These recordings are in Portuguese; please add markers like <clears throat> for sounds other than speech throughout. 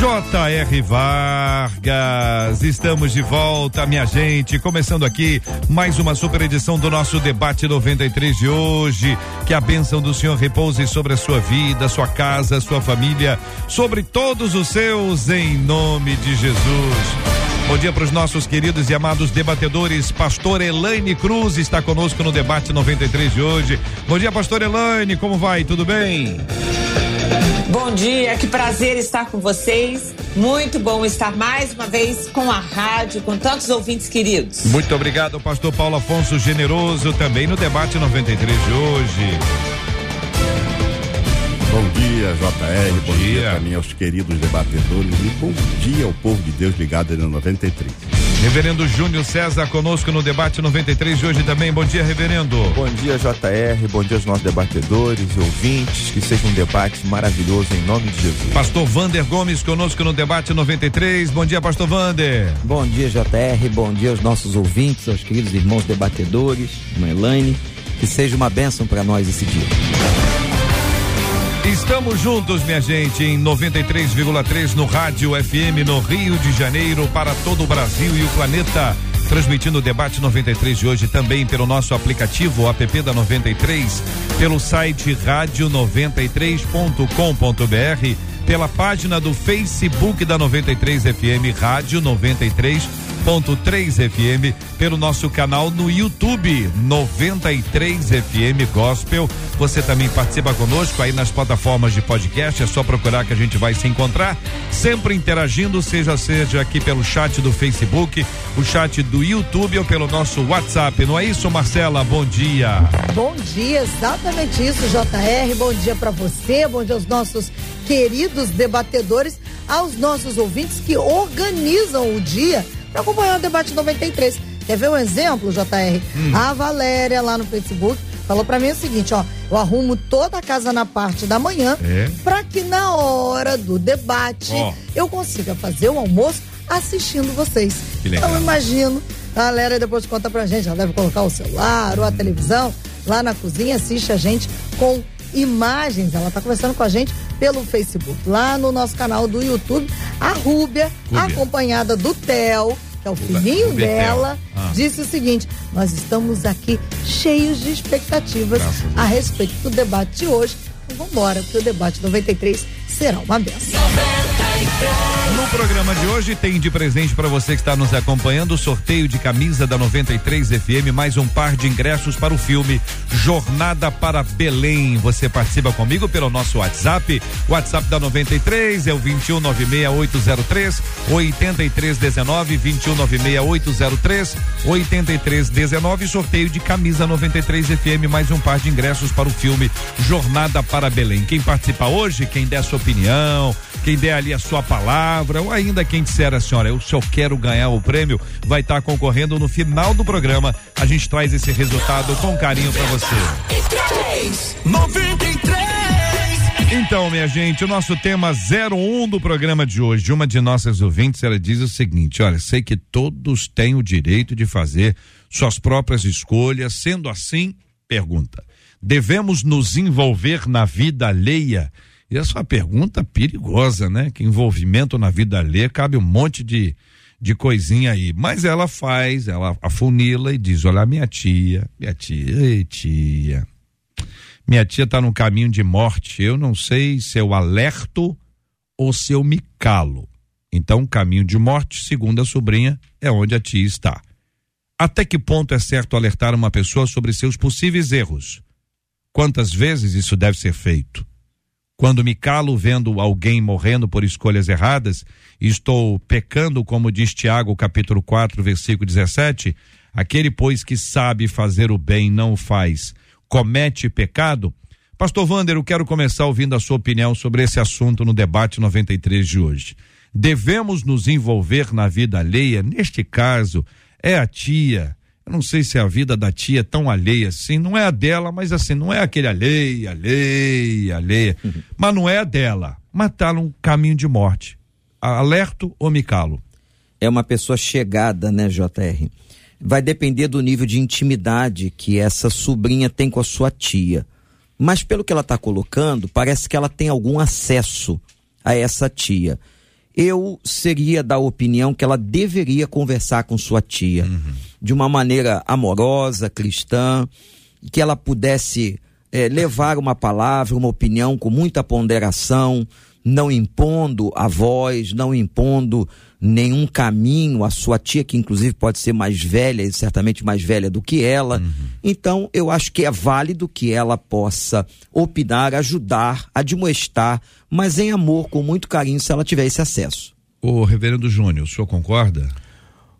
J.R. Vargas. Estamos de volta, minha gente, começando aqui mais uma super edição do nosso debate 93 de hoje. Que a bênção do Senhor repouse sobre a sua vida, sua casa, sua família, sobre todos os seus, em nome de Jesus. Bom dia para os nossos queridos e amados debatedores. Pastor Elaine Cruz está conosco no debate 93 de hoje. Bom dia, Pastor Elaine, como vai? Tudo bem? Bom dia, que prazer estar com vocês. Muito bom estar mais uma vez com a rádio, com tantos ouvintes queridos. Muito obrigado, Pastor Paulo Afonso Generoso, também no debate 93 de hoje. Bom dia, JR. Bom, bom dia, dia também aos queridos debatedores e bom dia ao povo de Deus ligado no 93. Reverendo Júnior César conosco no debate 93 de hoje também. Bom dia, reverendo. Bom dia, JR. Bom dia aos nossos debatedores e ouvintes. Que seja um debate maravilhoso em nome de Jesus. Pastor Vander Gomes conosco no debate 93. Bom dia, Pastor Vander. Bom dia, JR. Bom dia aos nossos ouvintes, aos queridos irmãos debatedores, irmã Elaine. Que seja uma bênção para nós esse dia. Estamos juntos, minha gente, em 93,3 no Rádio FM no Rio de Janeiro para todo o Brasil e o planeta. Transmitindo o debate 93 de hoje também pelo nosso aplicativo, app da 93, pelo site rádio93.com.br, pela página do Facebook da 93 FM Rádio 93 101.3 FM, pelo nosso canal no YouTube 93 FM Gospel. Você também participa conosco aí nas plataformas de podcast, é só procurar que a gente vai se encontrar, sempre interagindo, seja seja aqui pelo chat do Facebook, o chat do YouTube ou pelo nosso WhatsApp. Não é isso, Marcela? Bom dia. Bom dia, exatamente isso, JR. Bom dia para você, bom dia aos nossos queridos debatedores, aos nossos ouvintes que organizam o dia para acompanhar o debate 93. Quer ver um exemplo, JR? Hum. A Valéria lá no Facebook falou para mim o seguinte, ó, eu arrumo toda a casa na parte da manhã é. para que na hora do debate oh. eu consiga fazer o almoço assistindo vocês. Legal. Eu imagino, a Valéria depois conta pra gente, ela deve colocar o celular ou a hum. televisão lá na cozinha, assiste a gente com imagens, ela tá conversando com a gente pelo Facebook, lá no nosso canal do YouTube, a Rúbia, Rúbia. acompanhada do Theo, que é o filhinho Rúbia dela, ah. disse o seguinte: nós estamos aqui cheios de expectativas a respeito do debate de hoje. Então vamos embora, porque o debate 93 será uma benção. No programa de hoje tem de presente para você que está nos acompanhando o sorteio de camisa da 93 FM, mais um par de ingressos para o filme Jornada para Belém. Você participa comigo pelo nosso WhatsApp. WhatsApp da 93 é o 2196803 8319 2196803 8319 sorteio de camisa 93 FM, mais um par de ingressos para o filme Jornada para Belém. Quem participa hoje, quem der sua opinião, quem der ali a sua palavra, ou ainda quem disser a senhora, eu só quero ganhar o prêmio, vai estar tá concorrendo no final do programa. A gente traz esse resultado com carinho para você. 93. Então, minha gente, o nosso tema 01 do programa de hoje, uma de nossas ouvintes, ela diz o seguinte: olha, sei que todos têm o direito de fazer suas próprias escolhas, sendo assim, pergunta: devemos nos envolver na vida alheia? E essa é uma pergunta perigosa, né? Que envolvimento na vida alheia cabe um monte de, de coisinha aí. Mas ela faz, ela afunila e diz: Olha, minha tia, minha tia, ei, tia. Minha tia está no caminho de morte. Eu não sei se eu alerto ou se eu me calo. Então, caminho de morte, segundo a sobrinha, é onde a tia está. Até que ponto é certo alertar uma pessoa sobre seus possíveis erros? Quantas vezes isso deve ser feito? Quando me calo vendo alguém morrendo por escolhas erradas, estou pecando, como diz Tiago, capítulo 4, versículo 17, aquele, pois, que sabe fazer o bem não o faz, comete pecado? Pastor Vander, eu quero começar ouvindo a sua opinião sobre esse assunto no debate 93 de hoje. devemos nos envolver na vida alheia? Neste caso, é a tia. Eu não sei se a vida da tia é tão alheia assim, não é a dela, mas assim, não é aquele alheia, alheia, alheia. Uhum. Mas não é a dela. Mas tá num caminho de morte. Alerto ou me calo? É uma pessoa chegada, né, JR? Vai depender do nível de intimidade que essa sobrinha tem com a sua tia. Mas pelo que ela está colocando, parece que ela tem algum acesso a essa tia eu seria da opinião que ela deveria conversar com sua tia uhum. de uma maneira amorosa, cristã, que ela pudesse é, levar uma palavra, uma opinião com muita ponderação, não impondo a voz, não impondo nenhum caminho à sua tia, que inclusive pode ser mais velha e certamente mais velha do que ela. Uhum. Então, eu acho que é válido que ela possa opinar, ajudar, admoestar, mas em amor, com muito carinho, se ela tiver esse acesso. O reverendo Júnior, o senhor concorda?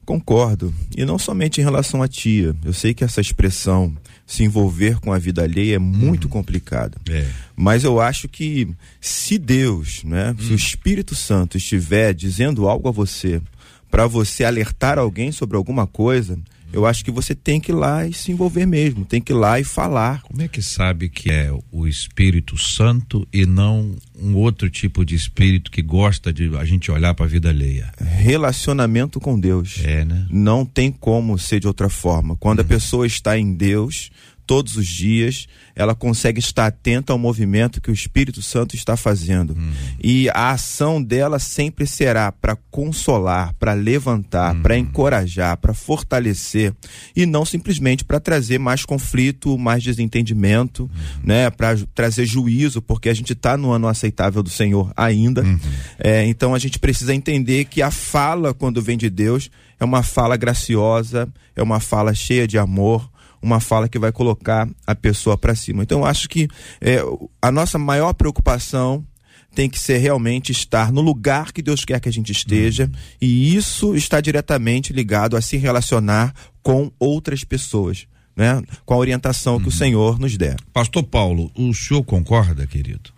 Concordo. E não somente em relação à tia. Eu sei que essa expressão se envolver com a vida alheia é muito uhum. complicado. É. Mas eu acho que se Deus, né, se o hum. Espírito Santo estiver dizendo algo a você, para você alertar alguém sobre alguma coisa, eu acho que você tem que ir lá e se envolver mesmo, tem que ir lá e falar. Como é que sabe que é o Espírito Santo e não um outro tipo de espírito que gosta de a gente olhar para a vida alheia? Relacionamento com Deus. É, né? Não tem como ser de outra forma. Quando uhum. a pessoa está em Deus, todos os dias, ela consegue estar atenta ao movimento que o Espírito Santo está fazendo. Uhum. E a ação dela sempre será para consolar, para levantar, uhum. para encorajar, para fortalecer e não simplesmente para trazer mais conflito, mais desentendimento, uhum. né, para trazer juízo, porque a gente está no ano aceitável do Senhor ainda. Uhum. É, então a gente precisa entender que a fala quando vem de Deus é uma fala graciosa, é uma fala cheia de amor, uma fala que vai colocar a pessoa para cima. Então, eu acho que é, a nossa maior preocupação tem que ser realmente estar no lugar que Deus quer que a gente esteja, uhum. e isso está diretamente ligado a se relacionar com outras pessoas. Né? Com a orientação uhum. que o uhum. Senhor nos der. Pastor Paulo, o senhor concorda, querido?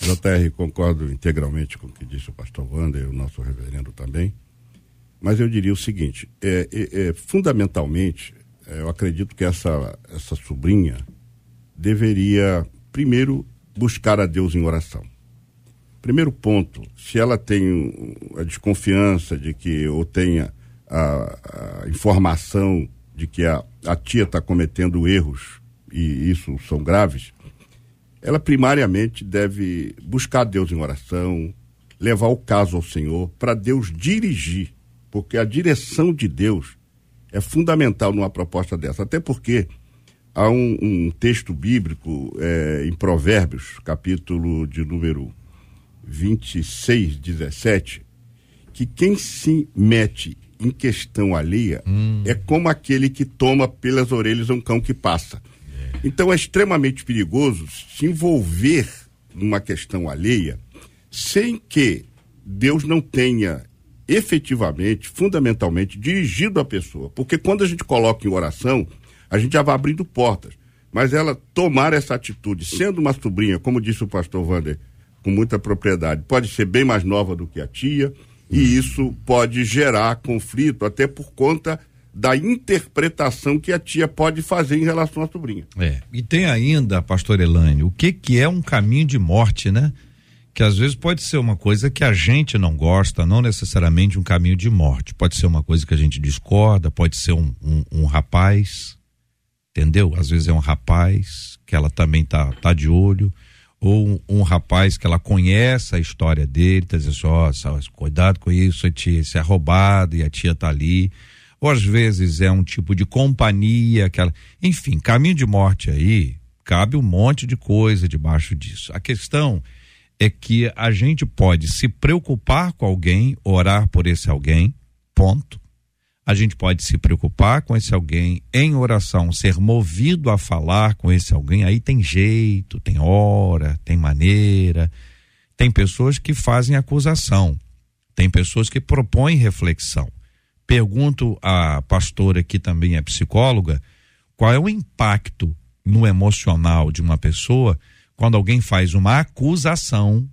JR, concordo integralmente com o que disse o pastor Wander e o nosso reverendo também. Mas eu diria o seguinte: é, é, é fundamentalmente, eu acredito que essa, essa sobrinha deveria, primeiro, buscar a Deus em oração. Primeiro ponto, se ela tem a desconfiança de que, ou tenha a, a informação de que a, a tia está cometendo erros, e isso são graves, ela primariamente deve buscar Deus em oração, levar o caso ao Senhor, para Deus dirigir, porque a direção de Deus é fundamental numa proposta dessa, até porque há um, um texto bíblico é, em Provérbios, capítulo de número 26, 17, que quem se mete em questão alheia hum. é como aquele que toma pelas orelhas um cão que passa. É. Então é extremamente perigoso se envolver numa questão alheia sem que Deus não tenha efetivamente, fundamentalmente, dirigido à pessoa. Porque quando a gente coloca em oração, a gente já vai abrindo portas. Mas ela tomar essa atitude, sendo uma sobrinha, como disse o pastor Wander, com muita propriedade, pode ser bem mais nova do que a tia, e isso pode gerar conflito, até por conta da interpretação que a tia pode fazer em relação à sobrinha. É. E tem ainda, pastor Elane, o que que é um caminho de morte, né? Que às vezes pode ser uma coisa que a gente não gosta, não necessariamente um caminho de morte. Pode ser uma coisa que a gente discorda, pode ser um, um, um rapaz, entendeu? Às vezes é um rapaz que ela também tá, tá de olho, ou um, um rapaz que ela conhece a história dele, tá dizendo assim, ó, cuidado com isso, tia, é roubado e a tia tá ali. Ou às vezes é um tipo de companhia, aquela. Enfim, caminho de morte aí, cabe um monte de coisa debaixo disso. A questão é que a gente pode se preocupar com alguém, orar por esse alguém, ponto. A gente pode se preocupar com esse alguém em oração, ser movido a falar com esse alguém. Aí tem jeito, tem hora, tem maneira. Tem pessoas que fazem acusação, tem pessoas que propõem reflexão. Pergunto à pastora, que também é psicóloga, qual é o impacto no emocional de uma pessoa quando alguém faz uma acusação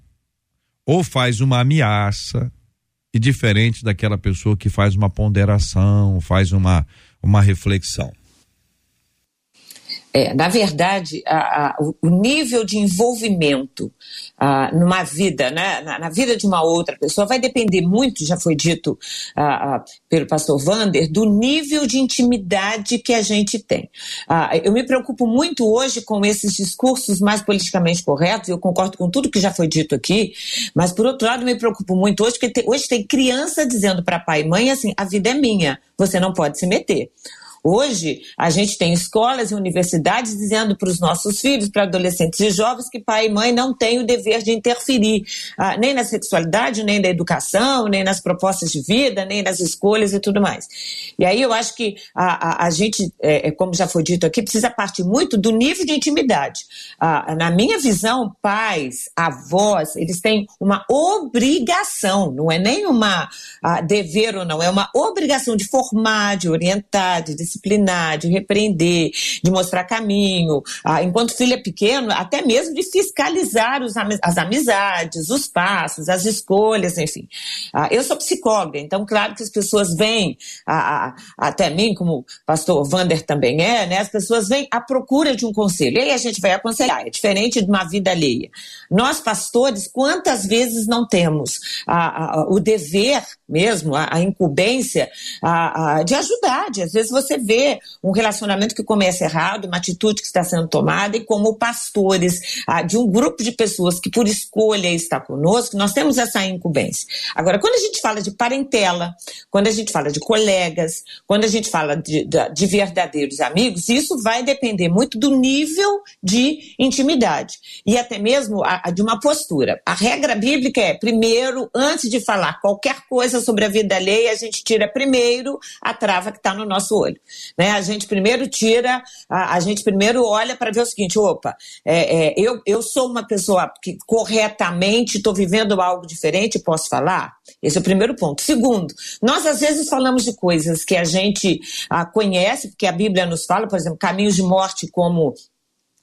ou faz uma ameaça e diferente daquela pessoa que faz uma ponderação, faz uma, uma reflexão? É, na verdade, a, a, o nível de envolvimento a, numa vida, né, na, na, vida de uma outra pessoa, vai depender muito, já foi dito pelo pastor Vander, do nível de intimidade que a gente tem. eu me preocupo muito hoje com esses discursos mais politicamente corretos, eu concordo com tudo que já foi dito aqui, mas por outro lado, me preocupo muito hoje, porque hoje tem criança dizendo para pai e mãe assim: a vida é minha, você não pode se meter. Hoje, a gente tem escolas e universidades dizendo para os nossos filhos, para adolescentes e jovens, que pai e mãe não têm o dever de interferir ah, nem na sexualidade, nem na educação, nem nas propostas de vida, nem nas escolhas e tudo mais. E aí eu acho que a, a, a gente, é, é como já foi dito aqui, precisa partir muito do nível de intimidade. Ah, na minha visão, pais, avós, eles têm uma obrigação, não é nem ah, dever ou não, é uma obrigação de formar, de orientar, de disciplinar, de repreender, de mostrar caminho. Ah, enquanto filho é pequeno, até mesmo de fiscalizar os, as amizades, os passos, as escolhas, enfim. Ah, eu sou psicóloga, então, claro que as pessoas vêm ah, até mim, como o pastor Vander também é, né? As pessoas vêm à procura de um conselho. E aí a gente vai aconselhar. É diferente de uma vida alheia. Nós, pastores, quantas vezes não temos o dever mesmo, a, a incumbência de ajudar, de às vezes você vê um relacionamento que começa errado, uma atitude que está sendo tomada, e como pastores ah, de um grupo de pessoas que por escolha está conosco, nós temos essa incumbência. Agora, quando a gente fala de parentela, quando a gente fala de colegas, quando a gente fala de, de, de verdadeiros amigos, isso vai depender muito do nível de intimidade e até mesmo a, a de uma postura. A regra bíblica é, primeiro, antes de falar qualquer coisa sobre a vida alheia, a gente tira primeiro a trava que está no nosso olho. Né? A gente primeiro tira, a, a gente primeiro olha para ver o seguinte: opa, é, é, eu, eu sou uma pessoa que corretamente estou vivendo algo diferente, posso falar? Esse é o primeiro ponto. Segundo, nós às vezes falamos de coisas que a gente ah, conhece, porque a Bíblia nos fala, por exemplo, caminhos de morte como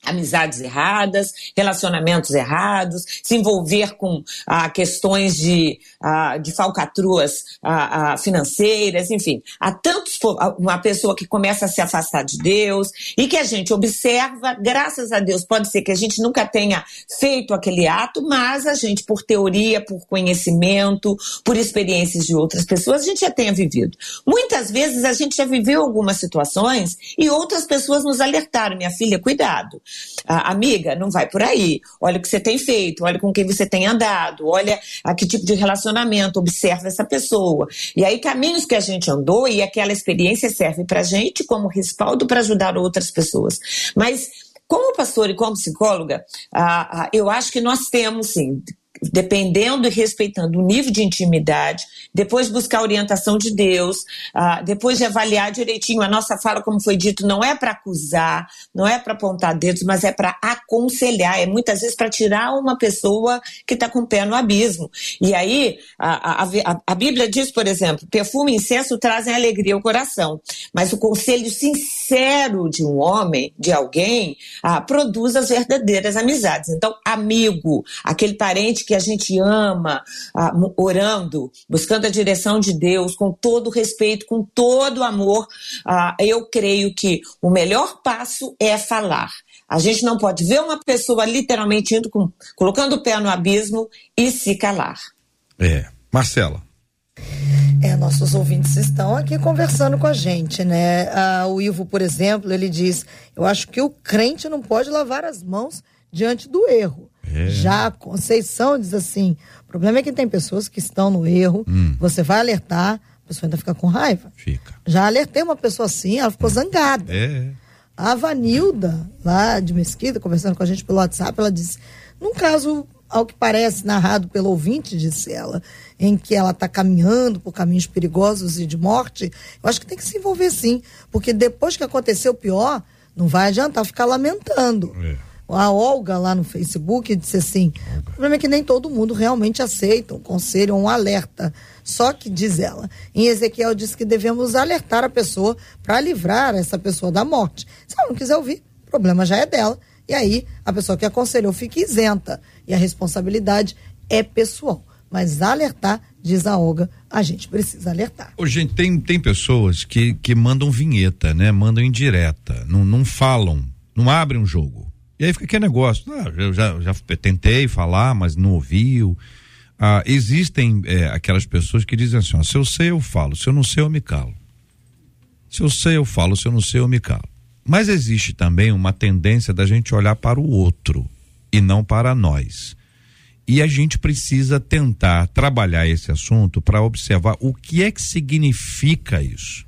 amizades erradas, relacionamentos errados, se envolver com ah, questões de, ah, de falcatruas ah, ah financeiras, enfim. Há tantos, uma pessoa que começa a se afastar de Deus e que a gente observa, graças a Deus, pode ser que a gente nunca tenha feito aquele ato, mas a gente, por teoria, por conhecimento, por experiências de outras pessoas, a gente já tenha vivido. Muitas vezes a gente já viveu algumas situações e outras pessoas nos alertaram, minha filha, cuidado ah, amiga, não vai por aí. Olha o que você tem feito, olha com quem você tem andado, olha a que tipo de relacionamento, observa essa pessoa. E aí, caminhos que a gente andou e aquela experiência serve para gente como respaldo para ajudar outras pessoas. Mas como pastor e como psicóloga, ah, ah, eu acho que nós temos, sim, dependendo e respeitando o nível de intimidade, depois buscar a orientação de Deus, uh, depois de avaliar direitinho a nossa fala, como foi dito, não é para acusar, não é para apontar dedos, mas é para aconselhar, é muitas vezes para tirar uma pessoa que está com o pé no abismo. E aí, a, a, a, Bíblia diz, por exemplo, perfume e incenso trazem alegria ao coração, mas o conselho sincero de um homem, de alguém, uh, produz as verdadeiras amizades. Então, amigo, aquele parente que a gente ama, ah, orando, buscando a direção de Deus, com todo respeito, com todo amor, ah, eu creio que o melhor passo é falar. A gente não pode ver uma pessoa literalmente indo com, colocando o pé no abismo e se calar. É. Marcela. É, nossos ouvintes estão aqui conversando com a gente, né? Ah, o Ivo, por exemplo, ele diz: Eu acho que o crente não pode lavar as mãos diante do erro. É. Já a Conceição diz assim: o problema é que tem pessoas que estão no erro, hum. você vai alertar, a pessoa ainda fica com raiva. Fica. Já alertei uma pessoa assim, ela ficou zangada. É. A Vanilda, lá de Mesquita, conversando com a gente pelo WhatsApp, ela disse: num caso, ao que parece narrado pelo ouvinte, disse ela, em que ela está caminhando por caminhos perigosos e de morte, eu acho que tem que se envolver sim, porque depois que aconteceu o pior, não vai adiantar ficar lamentando. É. A Olga lá no Facebook disse assim: o problema é que nem todo mundo realmente aceita um conselho ou um alerta. Só que, diz ela, em Ezequiel diz que devemos alertar a pessoa para livrar essa pessoa da morte. Se ela não quiser ouvir, o problema já é dela. E aí a pessoa que aconselhou fica isenta. E a responsabilidade é pessoal. mas alertar, diz a Olga, a gente precisa alertar. Ô, gente, tem, tem pessoas que, que mandam vinheta, né? Mandam indireta, não, não falam, não abrem um jogo. E aí fica aquele negócio, ah, eu já, já tentei falar, mas não ouviu. Ah, existem é, aquelas pessoas que dizem assim, ó, se eu sei eu falo, se eu não sei eu me calo. Se eu sei eu falo, se eu não sei eu me calo. Mas existe também uma tendência da gente olhar para o outro e não para nós. E a gente precisa tentar trabalhar esse assunto para observar o que é que significa isso.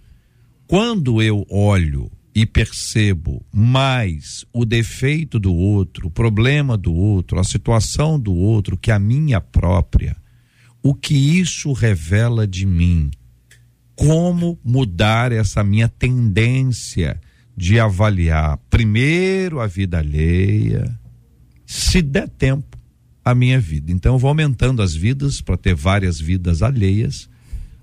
Quando eu olho e percebo mais o defeito do outro, o problema do outro, a situação do outro que a minha própria, o que isso revela de mim? Como mudar essa minha tendência de avaliar primeiro a vida alheia, se der tempo, a minha vida. Então eu vou aumentando as vidas para ter várias vidas alheias,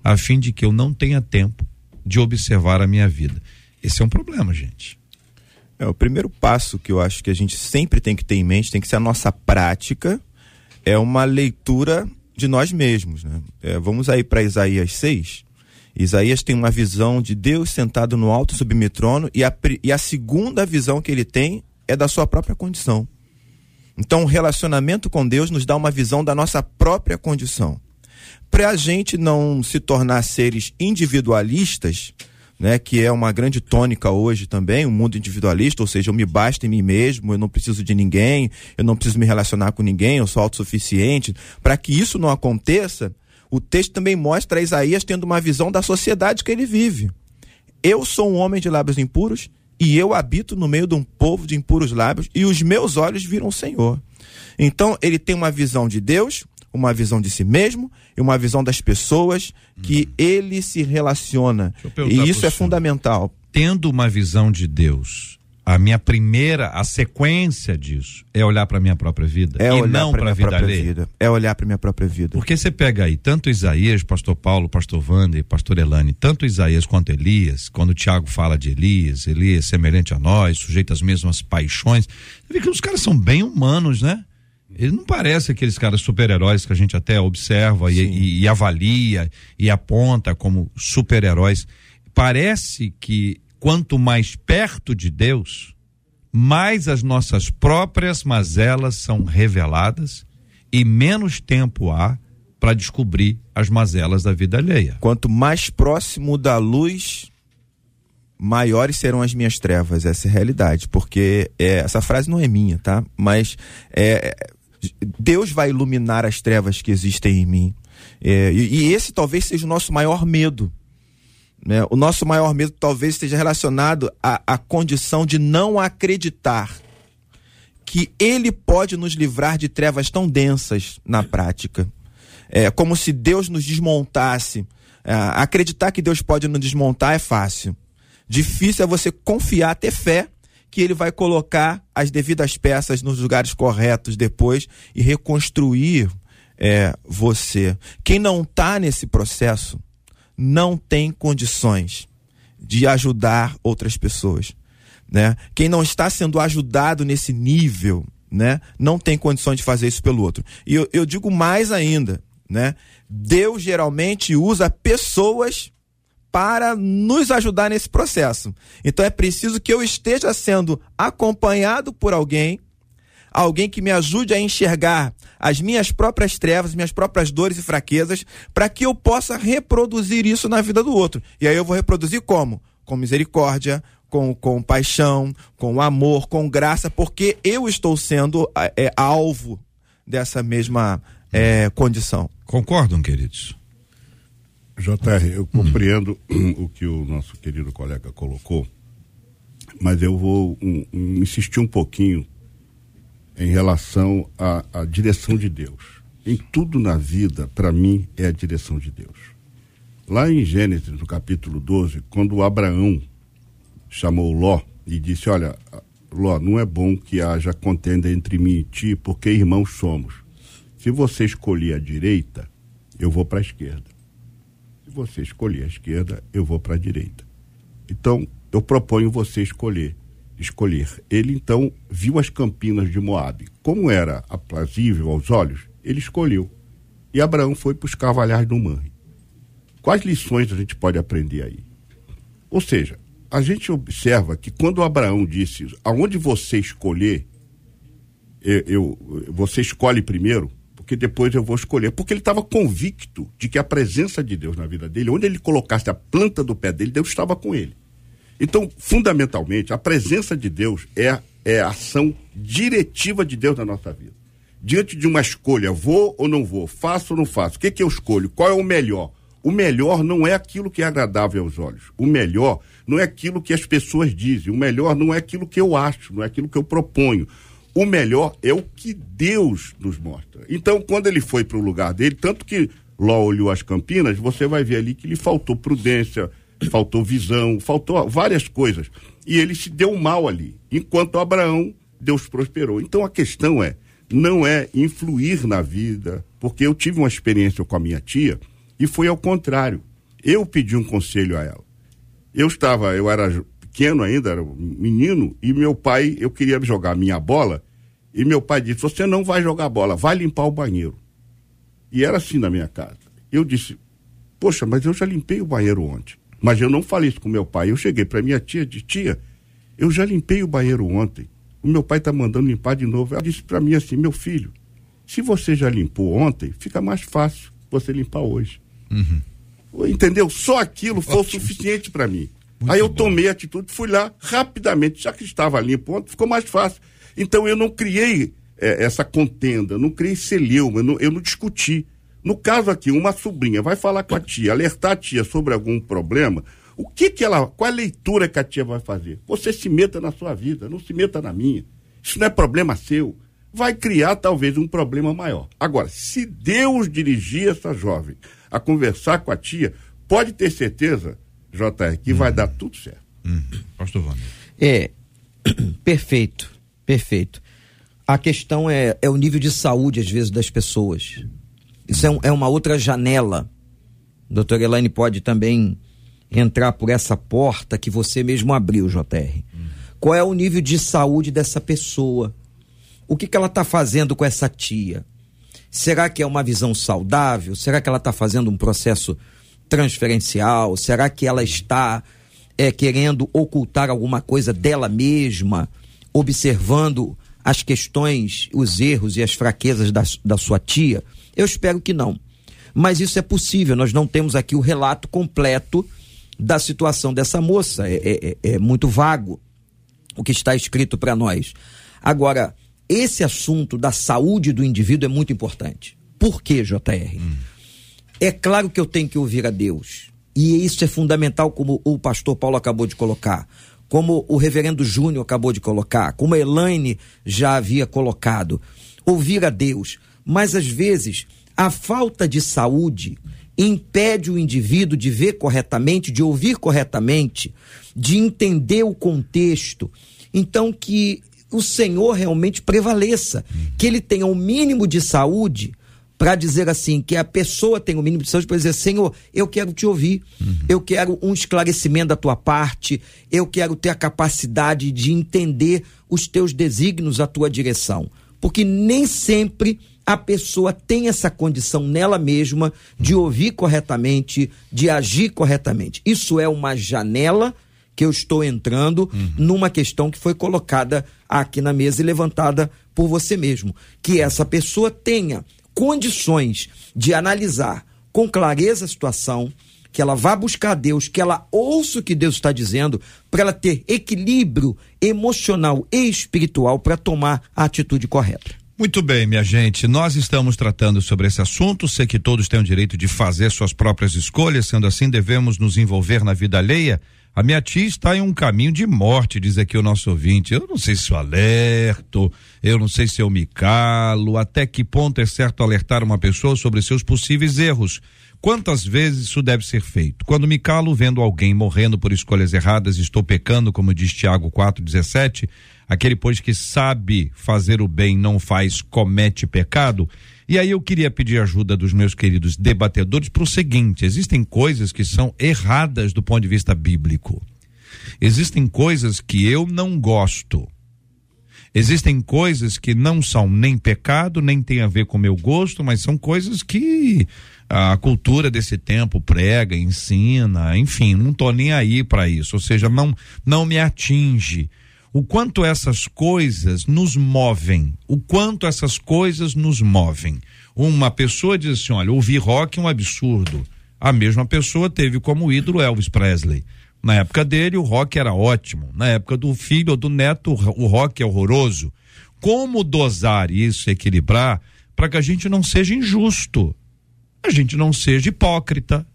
a fim de que eu não tenha tempo de observar a minha vida. Esse é um problema, gente. É, o primeiro passo que eu acho que a gente sempre tem que ter em mente, tem que ser a nossa prática, é uma leitura de nós mesmos. Né? É, vamos aí para Isaías 6. Isaías tem uma visão de Deus sentado no alto sublime trono e a, e a segunda visão que ele tem é da sua própria condição. Então, o relacionamento com Deus nos dá uma visão da nossa própria condição. Para a gente não se tornar seres individualistas, né, que é uma grande tônica hoje também, o um mundo individualista, ou seja, eu me basto em mim mesmo, eu não preciso de ninguém, eu não preciso me relacionar com ninguém, eu sou autossuficiente. Para que isso não aconteça, o texto também mostra Isaías tendo uma visão da sociedade que ele vive. Eu sou um homem de lábios impuros e eu habito no meio de um povo de impuros lábios e os meus olhos viram o Senhor. Então, ele tem uma visão de Deus, uma visão de si mesmo e uma visão das pessoas que hum. ele se relaciona. E isso é fundamental. Tendo uma visão de Deus, a minha primeira, a sequência disso é olhar para minha própria vida é e não para a vida alheia. Vida. É olhar para minha própria vida. Porque você pega aí tanto Isaías, pastor Paulo, pastor Wander, pastor Elane, tanto Isaías quanto Elias, quando o Tiago fala de Elias, Elias semelhante a nós, sujeito às mesmas paixões, você vê que os caras são bem humanos, né? Ele não parece aqueles caras super-heróis que a gente até observa e, e, e, avalia e aponta como super-heróis. Parece que quanto mais perto de Deus, mais as nossas próprias mazelas são reveladas e menos tempo há para descobrir as mazelas da vida alheia. Quanto mais próximo da luz, maiores serão as minhas trevas. Essa é a realidade, porque é, essa frase não é minha, tá? Mas é, Deus vai iluminar as trevas que existem em mim. É, e, e, esse talvez seja o nosso maior medo. Né? O nosso maior medo talvez esteja relacionado à, à condição de não acreditar que Ele pode nos livrar de trevas tão densas na prática. É como se Deus nos desmontasse. É, acreditar que Deus pode nos desmontar é fácil. Difícil é você confiar, ter fé que ele vai colocar as devidas peças nos lugares corretos depois e reconstruir é, você. Quem não está nesse processo não tem condições de ajudar outras pessoas. Né? Quem não está sendo ajudado nesse nível, né, não tem condições de fazer isso pelo outro. E eu, eu digo mais ainda, né? Deus geralmente usa pessoas para nos ajudar nesse processo. Então é preciso que eu esteja sendo acompanhado por alguém, alguém que me ajude a enxergar as minhas próprias trevas, minhas próprias dores e fraquezas, para que eu possa reproduzir isso na vida do outro. E aí eu vou reproduzir como? Com misericórdia, com, com paixão, com amor, com graça, porque eu estou sendo é, alvo dessa mesma é, condição. Concordam, queridos? JR, eu compreendo hum. o que o nosso querido colega colocou, mas eu vou um, um, insistir um pouquinho em relação à, à direção de Deus. Em tudo na vida, para mim, é a direção de Deus. Lá em Gênesis, no capítulo 12, quando Abraão chamou Ló e disse: Olha, Ló, não é bom que haja contenda entre mim e ti, porque irmãos somos. Se você escolher a direita, eu vou para a esquerda você escolher a esquerda, eu vou para a direita. Então, eu proponho você escolher. Escolher. Ele então viu as campinas de Moabe. Como era aprazível aos olhos, ele escolheu. E Abraão foi para os carvalhais do Manre. Quais lições a gente pode aprender aí? Ou seja, a gente observa que quando Abraão disse, aonde você escolher, eu, eu, você escolhe primeiro, porque depois eu vou escolher. Porque ele estava convicto de que a presença de Deus na vida dele, onde ele colocasse a planta do pé dele, Deus estava com ele. Então, fundamentalmente, a presença de Deus é, é a ação diretiva de Deus na nossa vida. Diante de uma escolha, vou ou não vou, faço ou não faço, o que, que eu escolho? Qual é o melhor? O melhor não é aquilo que é agradável aos olhos. O melhor não é aquilo que as pessoas dizem. O melhor não é aquilo que eu acho, não é aquilo que eu proponho. O melhor é o que Deus nos mostra. Então, quando ele foi para o lugar dele, tanto que Ló olhou as Campinas, você vai ver ali que lhe faltou prudência, faltou visão, faltou várias coisas. E ele se deu mal ali. Enquanto Abraão, Deus prosperou. Então a questão é, não é influir na vida, porque eu tive uma experiência com a minha tia e foi ao contrário. Eu pedi um conselho a ela. Eu estava, eu era pequeno ainda, era um menino, e meu pai, eu queria jogar minha bola, e meu pai disse: Você não vai jogar bola, vai limpar o banheiro. E era assim na minha casa. Eu disse: Poxa, mas eu já limpei o banheiro ontem. Mas eu não falei isso com meu pai. Eu cheguei para minha tia, de tia, eu já limpei o banheiro ontem. O meu pai está mandando limpar de novo. Ela disse para mim assim: Meu filho, se você já limpou ontem, fica mais fácil você limpar hoje. Uhum. Entendeu? Só aquilo foi o suficiente para mim. Muito Aí eu bom. tomei a atitude, fui lá rapidamente, já que estava limpo ontem, ficou mais fácil. Então eu não criei é, essa contenda, não criei celeuma, eu não, eu não discuti. No caso aqui, uma sobrinha vai falar com a tia, alertar a tia sobre algum problema, o que que ela, qual a leitura que a tia vai fazer? Você se meta na sua vida, não se meta na minha. Isso não é problema seu. Vai criar talvez um problema maior. Agora, se Deus dirigir essa jovem a conversar com a tia, pode ter certeza, JR, que uhum. vai dar tudo certo. Uhum. Pastor Wander. É, <coughs> perfeito, perfeito. A questão é, é o nível de saúde, às vezes, das pessoas. Isso é, um, é uma outra janela. Doutora Elaine pode também entrar por essa porta que você mesmo abriu, JR. Uhum. Qual é o nível de saúde dessa pessoa? O que, que ela está fazendo com essa tia? Será que é uma visão saudável? Será que ela está fazendo um processo transferencial? Será que ela está é, querendo ocultar alguma coisa dela mesma, observando as questões, os erros e as fraquezas da, da sua tia? Eu espero que não. Mas isso é possível, nós não temos aqui o relato completo da situação dessa moça. É, é, é, é muito vago o que está escrito para nós. Agora, esse assunto da saúde do indivíduo é muito importante. Por quê, JR? Hum. É claro que eu tenho que ouvir a Deus. E isso é fundamental, como o pastor Paulo acabou de colocar, como o reverendo Júnior acabou de colocar, como a Elaine já havia colocado. Ouvir a Deus. Mas às vezes, a falta de saúde impede o indivíduo de ver corretamente, de ouvir corretamente, de entender o contexto. Então, que o Senhor realmente prevaleça, que ele tenha o um mínimo de saúde para dizer assim, que a pessoa tenha o mínimo de saúde para dizer, Senhor, eu quero te ouvir, uhum. eu quero um esclarecimento da tua parte, eu quero ter a capacidade de entender os teus desígnios, a tua direção. Porque nem sempre a pessoa tem essa condição nela mesma de ouvir corretamente, de agir corretamente. Isso é uma janela que eu estou entrando uhum. numa questão que foi colocada aqui na mesa e levantada por você mesmo. Que essa pessoa tenha condições de analisar com clareza a situação, que ela vá buscar Deus, que ela ouça o que Deus está dizendo, para ela ter equilíbrio emocional e espiritual para tomar a atitude correta. Muito bem, minha gente. Nós estamos tratando sobre esse assunto. Sei que todos têm o direito de fazer suas próprias escolhas, sendo assim, devemos nos envolver na vida alheia a minha tia está em um caminho de morte, diz aqui o nosso ouvinte. Eu não sei se eu alerto, eu não sei se eu me calo, até que ponto é certo alertar uma pessoa sobre seus possíveis erros. Quantas vezes isso deve ser feito? Quando me calo vendo alguém morrendo por escolhas erradas, estou pecando, como diz Tiago 4,17, aquele pois que sabe fazer o bem não faz, comete pecado. E aí eu queria pedir ajuda dos meus queridos debatedores para o seguinte: existem coisas que são erradas do ponto de vista bíblico. Existem coisas que eu não gosto. Existem coisas que não são nem pecado, nem tem a ver com meu gosto, mas são coisas que a cultura desse tempo prega, ensina, enfim, não tô nem aí para isso, ou seja, não não me atinge. O quanto essas coisas nos movem, o quanto essas coisas nos movem. Uma pessoa diz assim: olha, ouvir rock é um absurdo. A mesma pessoa teve como ídolo Elvis Presley. Na época dele, o rock era ótimo. Na época do filho ou do neto, o rock é horroroso. Como dosar isso, equilibrar, para que a gente não seja injusto, a gente não seja hipócrita,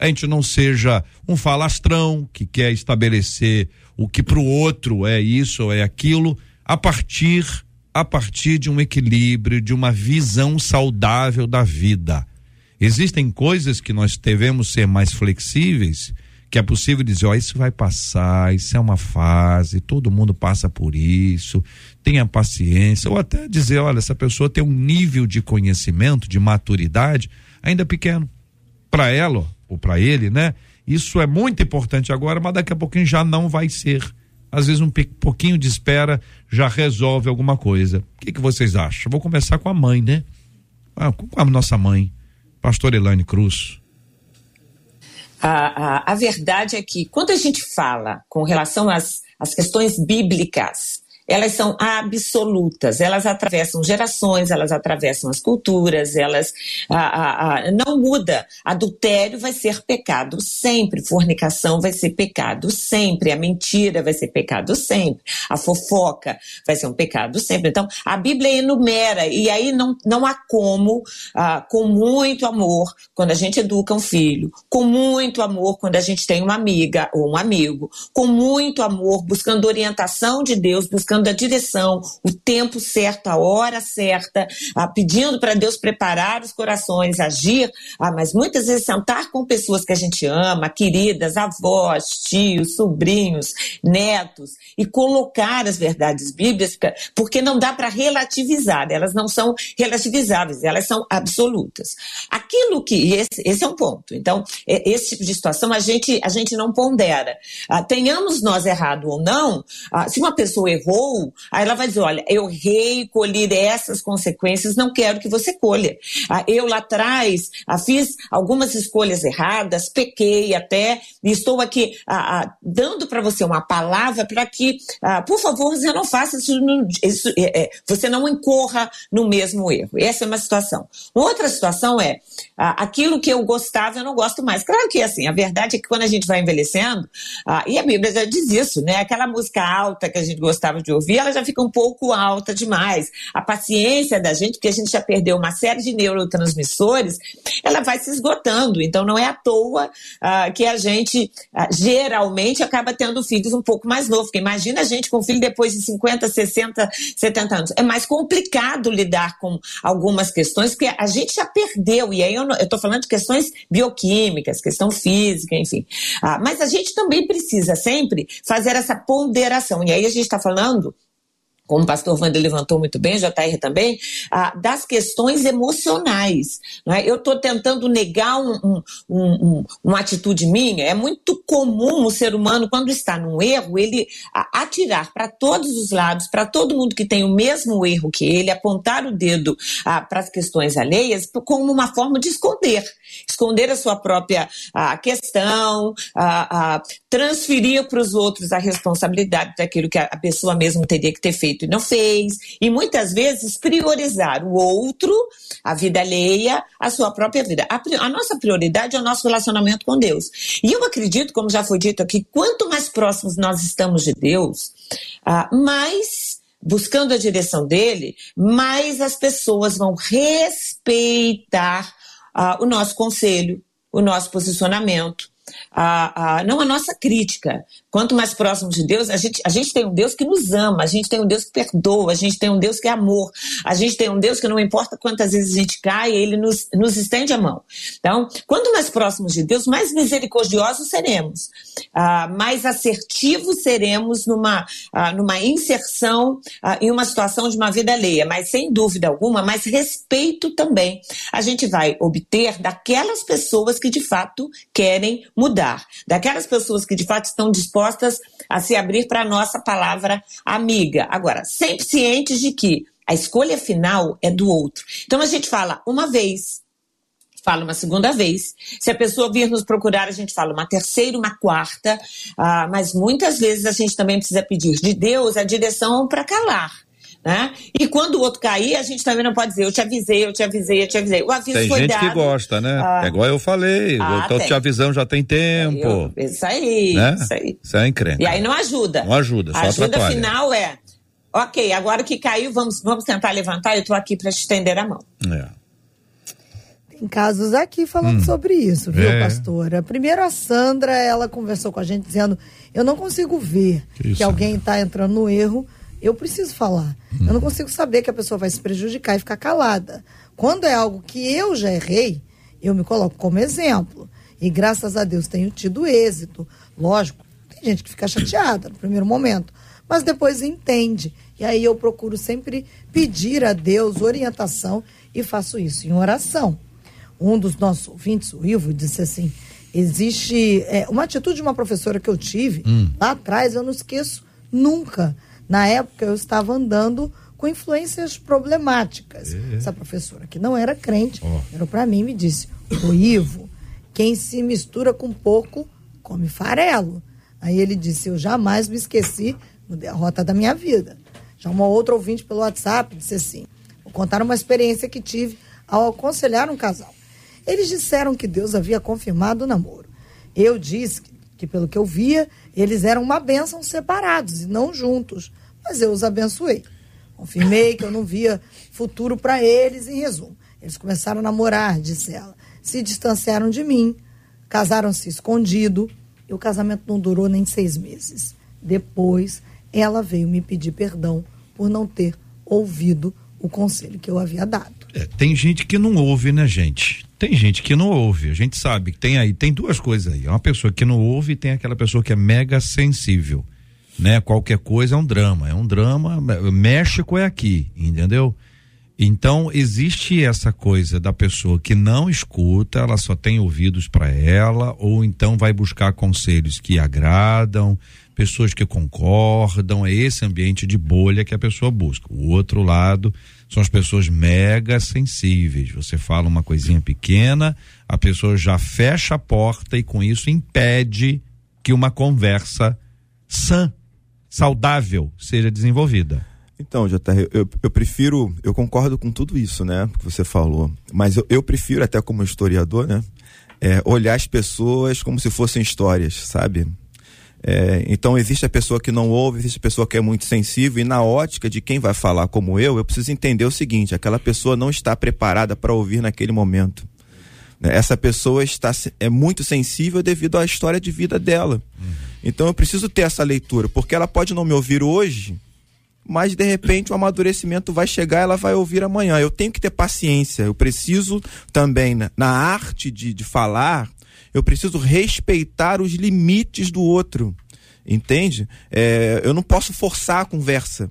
a gente não seja um falastrão que quer estabelecer o que para o outro é isso ou é aquilo, a partir a partir de um equilíbrio, de uma visão saudável da vida. Existem coisas que nós devemos ser mais flexíveis, que é possível dizer, ó, oh, isso vai passar, isso é uma fase, todo mundo passa por isso, tenha paciência, ou até dizer, olha, essa pessoa tem um nível de conhecimento, de maturidade ainda pequeno. Para ela ou para ele, né? Isso é muito importante agora, mas daqui a pouquinho já não vai ser às vezes um pouquinho de espera já resolve alguma coisa. O que, que vocês acham? Vou começar com a mãe, né? Ah, com a nossa mãe, pastor Elaine Cruz. A, a, a verdade é que quando a gente fala com relação às, às questões bíblicas, elas são absolutas, elas atravessam gerações, elas atravessam as culturas, elas a, a, a, não muda. Adultério vai ser pecado sempre, fornicação vai ser pecado sempre, a mentira vai ser pecado sempre, a fofoca vai ser um pecado sempre. Então, a Bíblia enumera, e aí não, não há como, ah, com muito amor, quando a gente educa um filho, com muito amor quando a gente tem uma amiga ou um amigo, com muito amor, buscando orientação de Deus, buscando buscando a direção, o tempo certo, a hora certa, ah, pedindo para Deus preparar os corações, agir, ah, mas muitas vezes sentar com pessoas que a gente ama, queridas, avós, tios, sobrinhos, netos, e colocar as verdades bíblicas, porque não dá para relativizar, elas não são relativizáveis, elas são absolutas. Aquilo que, esse, esse é um ponto, então, esse tipo de situação a gente, a gente não pondera. Ah, tenhamos nós errado ou não, ah, se uma pessoa errou, aí ela vai dizer: olha, eu errei, colhi essas consequências, não quero que você colha. Ah, eu lá atrás ah, fiz algumas escolhas erradas, pequei até, e estou aqui ah, dando para você uma palavra para que, por favor, você não faça isso, isso é, é, você não incorra no mesmo erro. Essa é uma situação. Outra situação é aquilo que eu gostava, eu não gosto mais. Claro que assim, a verdade é que quando a gente vai envelhecendo, e a Bíblia já diz isso, né? Aquela música alta que a gente gostava de ouvir, ela já fica um pouco alta demais. A paciência da gente, porque a gente já perdeu uma série de neurotransmissores, ela vai se esgotando. Então não é à toa uh, que a gente uh, geralmente acaba tendo filhos um pouco mais novos. Porque imagina a gente com filho depois de 50, 60, 70 anos. É mais complicado lidar com algumas questões, porque a gente já perdeu. E aí eu estou falando de questões bioquímicas, questão física, enfim. Uh, mas a gente também precisa sempre fazer essa ponderação. E aí a gente está falando como o pastor Wander levantou muito bem, JR também, das questões emocionais. É? Eu estou tentando negar um, um, um, uma atitude minha. É muito comum o ser humano, quando está num erro, ele atirar para todos os lados, para todo mundo que tem o mesmo erro que ele, apontar o dedo para as questões alheias como uma forma de esconder. Esconder a sua própria ah, questão, transferir para os outros a responsabilidade daquilo que a pessoa mesmo teria que ter feito e não fez, e muitas vezes priorizar o outro, a vida alheia, a sua própria vida. A, a nossa prioridade é o nosso relacionamento com Deus. E eu acredito, como já foi dito aqui, quanto mais próximos nós estamos de Deus, ah, mais buscando a direção dele, mais as pessoas vão respeitar ah, o nosso conselho, o nosso posicionamento, a, a, não a nossa crítica. Quanto mais próximo de Deus, a gente, a gente tem um Deus que nos ama, a gente tem um Deus que perdoa, a gente tem um Deus que é amor, a gente tem um Deus que não importa quantas vezes a gente cai, ele nos, nos estende a mão. Então, quanto mais próximos de Deus, mais misericordiosos seremos, ah, mais assertivos seremos numa, ah, numa inserção ah, em uma situação de uma vida alheia, mas sem dúvida alguma, mais respeito também a gente vai obter daquelas pessoas que de fato querem mudar, daquelas pessoas que de fato estão dispostas a se abrir para a nossa palavra amiga. Agora, sempre cientes de que a escolha final é do outro. Então a gente fala uma vez, fala uma segunda vez. Se a pessoa vir nos procurar, a gente fala uma terceira, uma quarta. Ah, mas muitas vezes a gente também precisa pedir de Deus a direção para calar. Né? E quando o outro cair, a gente também não pode dizer, eu te avisei, eu te avisei, eu te avisei. O aviso tem foi gente dado. que gosta, né? Ah, é igual eu falei, Ah, eu tô tem. te avisando já tem tempo. eu- isso aí, né? isso aí. Isso é encrenca. E aí não ajuda. Não ajuda, só A ajuda atrapalha. final é, ok, agora que caiu, vamos, vamos tentar levantar, eu estou aqui para te estender a mão. É. Tem casos aqui falando Hum. sobre isso, viu, É. pastora? Primeiro a Sandra, ela conversou com a gente dizendo: eu não consigo ver Que que alguém está entrando no erro, eu preciso falar. Eu Hum. não consigo saber que a pessoa vai se prejudicar e ficar calada. Quando é algo que eu já errei, eu me coloco como exemplo. E graças a Deus tenho tido êxito. Lógico, tem gente que fica chateada no primeiro momento, mas depois entende. E aí eu procuro sempre pedir a Deus orientação e faço isso em oração um dos nossos ouvintes, o Ivo, disse assim: existe é, uma atitude de uma professora que eu tive lá atrás, eu não esqueço nunca. Na época eu estava andando com influências problemáticas. Essa professora que não era crente, virou para mim e me disse: Ô Ivo, quem se mistura com pouco come farelo. Aí ele disse: Eu jamais me esqueci no derrota da minha vida. Já uma outra ouvinte pelo WhatsApp disse assim: Vou contar uma experiência que tive ao aconselhar um casal. Eles disseram que Deus havia confirmado o namoro. Eu disse que, que, pelo que eu via, eles eram uma bênção separados e não juntos. Mas eu os abençoei. Confirmei que eu não via futuro para eles, em resumo. Eles começaram a namorar, disse ela. Se distanciaram de mim, casaram-se escondido e o casamento não durou nem seis meses. Depois, ela veio me pedir perdão por não ter ouvido o conselho que eu havia dado. É, tem gente que não ouve, né, gente? Tem gente que não ouve. A gente sabe que tem aí, tem duas coisas aí. Uma pessoa que não ouve e tem aquela pessoa que é mega sensível. Né? Qualquer coisa é um drama. É um drama. México é aqui, entendeu? Então, existe essa coisa da pessoa que não escuta, ela só tem ouvidos para ela, ou então vai buscar conselhos que agradam, pessoas que concordam, é esse ambiente de bolha que a pessoa busca. O outro lado são as pessoas mega sensíveis. Você fala uma coisinha pequena, a pessoa já fecha a porta e com isso impede que uma conversa sã, saudável, seja desenvolvida. Então, JR, eu, eu prefiro, eu concordo com tudo isso, né, que você falou, mas eu, eu prefiro, até como historiador, né, é, olhar as pessoas como se fossem histórias, sabe? É, então, existe a pessoa que não ouve, existe a pessoa que é muito sensível, e na ótica de quem vai falar como eu, eu preciso entender o seguinte: aquela pessoa não está preparada para ouvir naquele momento. Né? Essa pessoa está é muito sensível devido à história de vida dela. Então, eu preciso ter essa leitura, porque ela pode não me ouvir hoje, mas de repente o amadurecimento vai chegar, ela vai ouvir amanhã. Eu tenho que ter paciência. Eu preciso também, na, na arte de, de falar, eu preciso respeitar os limites do outro. Entende? É, eu não posso forçar a conversa.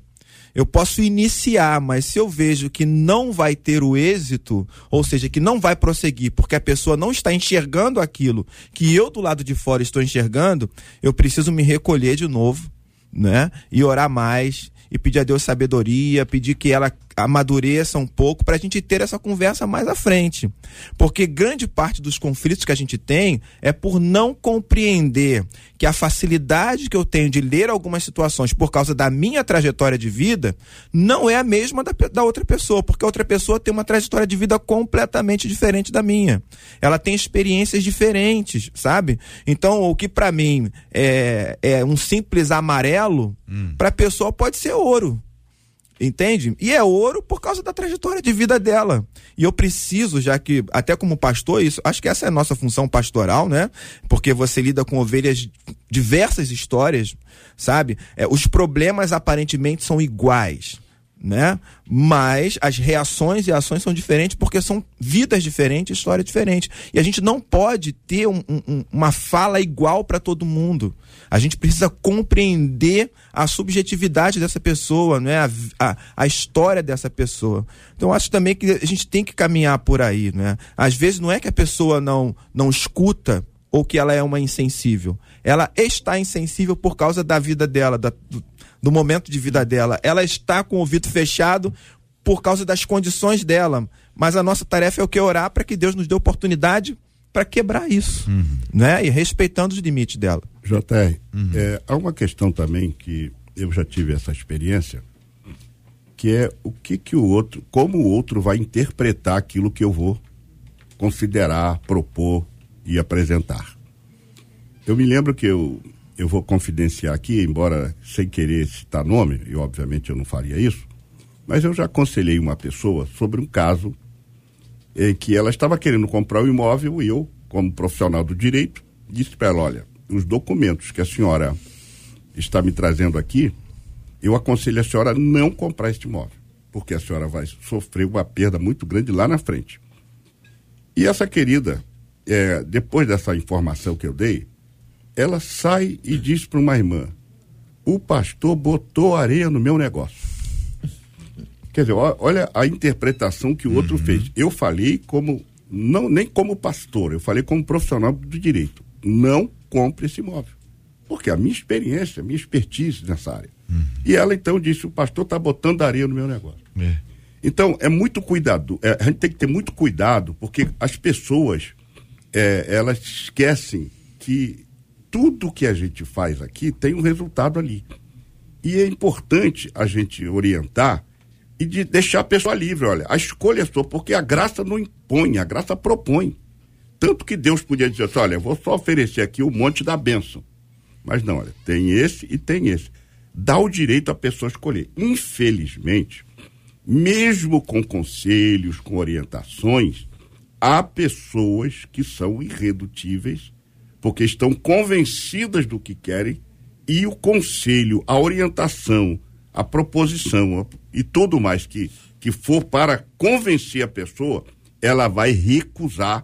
Eu posso iniciar, mas se eu vejo que não vai ter o êxito, ou seja, que não vai prosseguir, porque a pessoa não está enxergando aquilo que eu do lado de fora estou enxergando, eu preciso me recolher de novo, né? E orar mais, e pedir a Deus sabedoria, pedir que ela amadureça um pouco para a gente ter essa conversa mais à frente. Porque grande parte dos conflitos que a gente tem é por não compreender que a facilidade que eu tenho de ler algumas situações por causa da minha trajetória de vida não é a mesma da, da outra pessoa, porque a outra pessoa tem uma trajetória de vida completamente diferente da minha. Ela tem experiências diferentes, sabe? Então, o que para mim é, é um simples amarelo, hum. para a pessoa pode ser ouro. Entende? E é ouro por causa da trajetória de vida dela. E eu preciso, já que, até como pastor, isso, acho que essa é a nossa função pastoral, né? Porque você lida com ovelhas, diversas histórias, sabe? É, os problemas aparentemente são iguais, né? Mas as reações e ações são diferentes porque são vidas diferentes, histórias diferentes. E a gente não pode ter um, um, uma fala igual para todo mundo. A gente precisa compreender a subjetividade dessa pessoa, né? A, a, a, história dessa pessoa. Então acho também que a gente tem que caminhar por aí, né? Às vezes não é que a pessoa não não escuta ou que ela é uma insensível? Ela está insensível por causa da vida dela, da, do, do momento de vida dela. Ela está com o ouvido fechado por causa das condições dela. Mas a nossa tarefa é o que? Orar para que Deus nos dê oportunidade para quebrar isso, uhum. né? E respeitando os limites dela. JR, uhum. é, há uma questão também que eu já tive essa experiência, que é o que que o outro, como o outro vai interpretar aquilo que eu vou considerar, propor e apresentar. Eu me lembro que eu, eu vou confidenciar aqui, embora sem querer citar nome, e obviamente eu não faria isso, mas eu já aconselhei uma pessoa sobre um caso em que ela estava querendo comprar um imóvel e eu, como profissional do direito, disse para ela: olha, os documentos que a senhora está me trazendo aqui, eu aconselho a senhora não comprar este imóvel, porque a senhora vai sofrer uma perda muito grande lá na frente. E essa querida, é, depois dessa informação que eu dei, ela sai e diz para uma irmã: o pastor botou areia no meu negócio. Quer dizer, olha a interpretação que o outro uhum. fez. Eu falei como, não nem como pastor, eu falei como profissional do direito. Não compre esse imóvel. Porque a minha experiência, a minha expertise nessa área. Uhum. E ela então disse: o pastor está botando areia no meu negócio. É. Então, é muito cuidado. É, a gente tem que ter muito cuidado, porque as pessoas é, elas esquecem que tudo que a gente faz aqui tem um resultado ali. E é importante a gente orientar e de deixar a pessoa livre. Olha, a escolha é sua, porque a graça não impõe, a graça propõe. Tanto que Deus podia dizer assim: olha, vou só oferecer aqui o monte da bênção. Mas não, olha, tem esse e tem esse. Dá o direito à pessoa escolher. Infelizmente, mesmo com conselhos, com orientações, há pessoas que são irredutíveis, porque estão convencidas do que querem, e o conselho, a orientação, a proposição e tudo mais que, que for para convencer a pessoa, ela vai recusar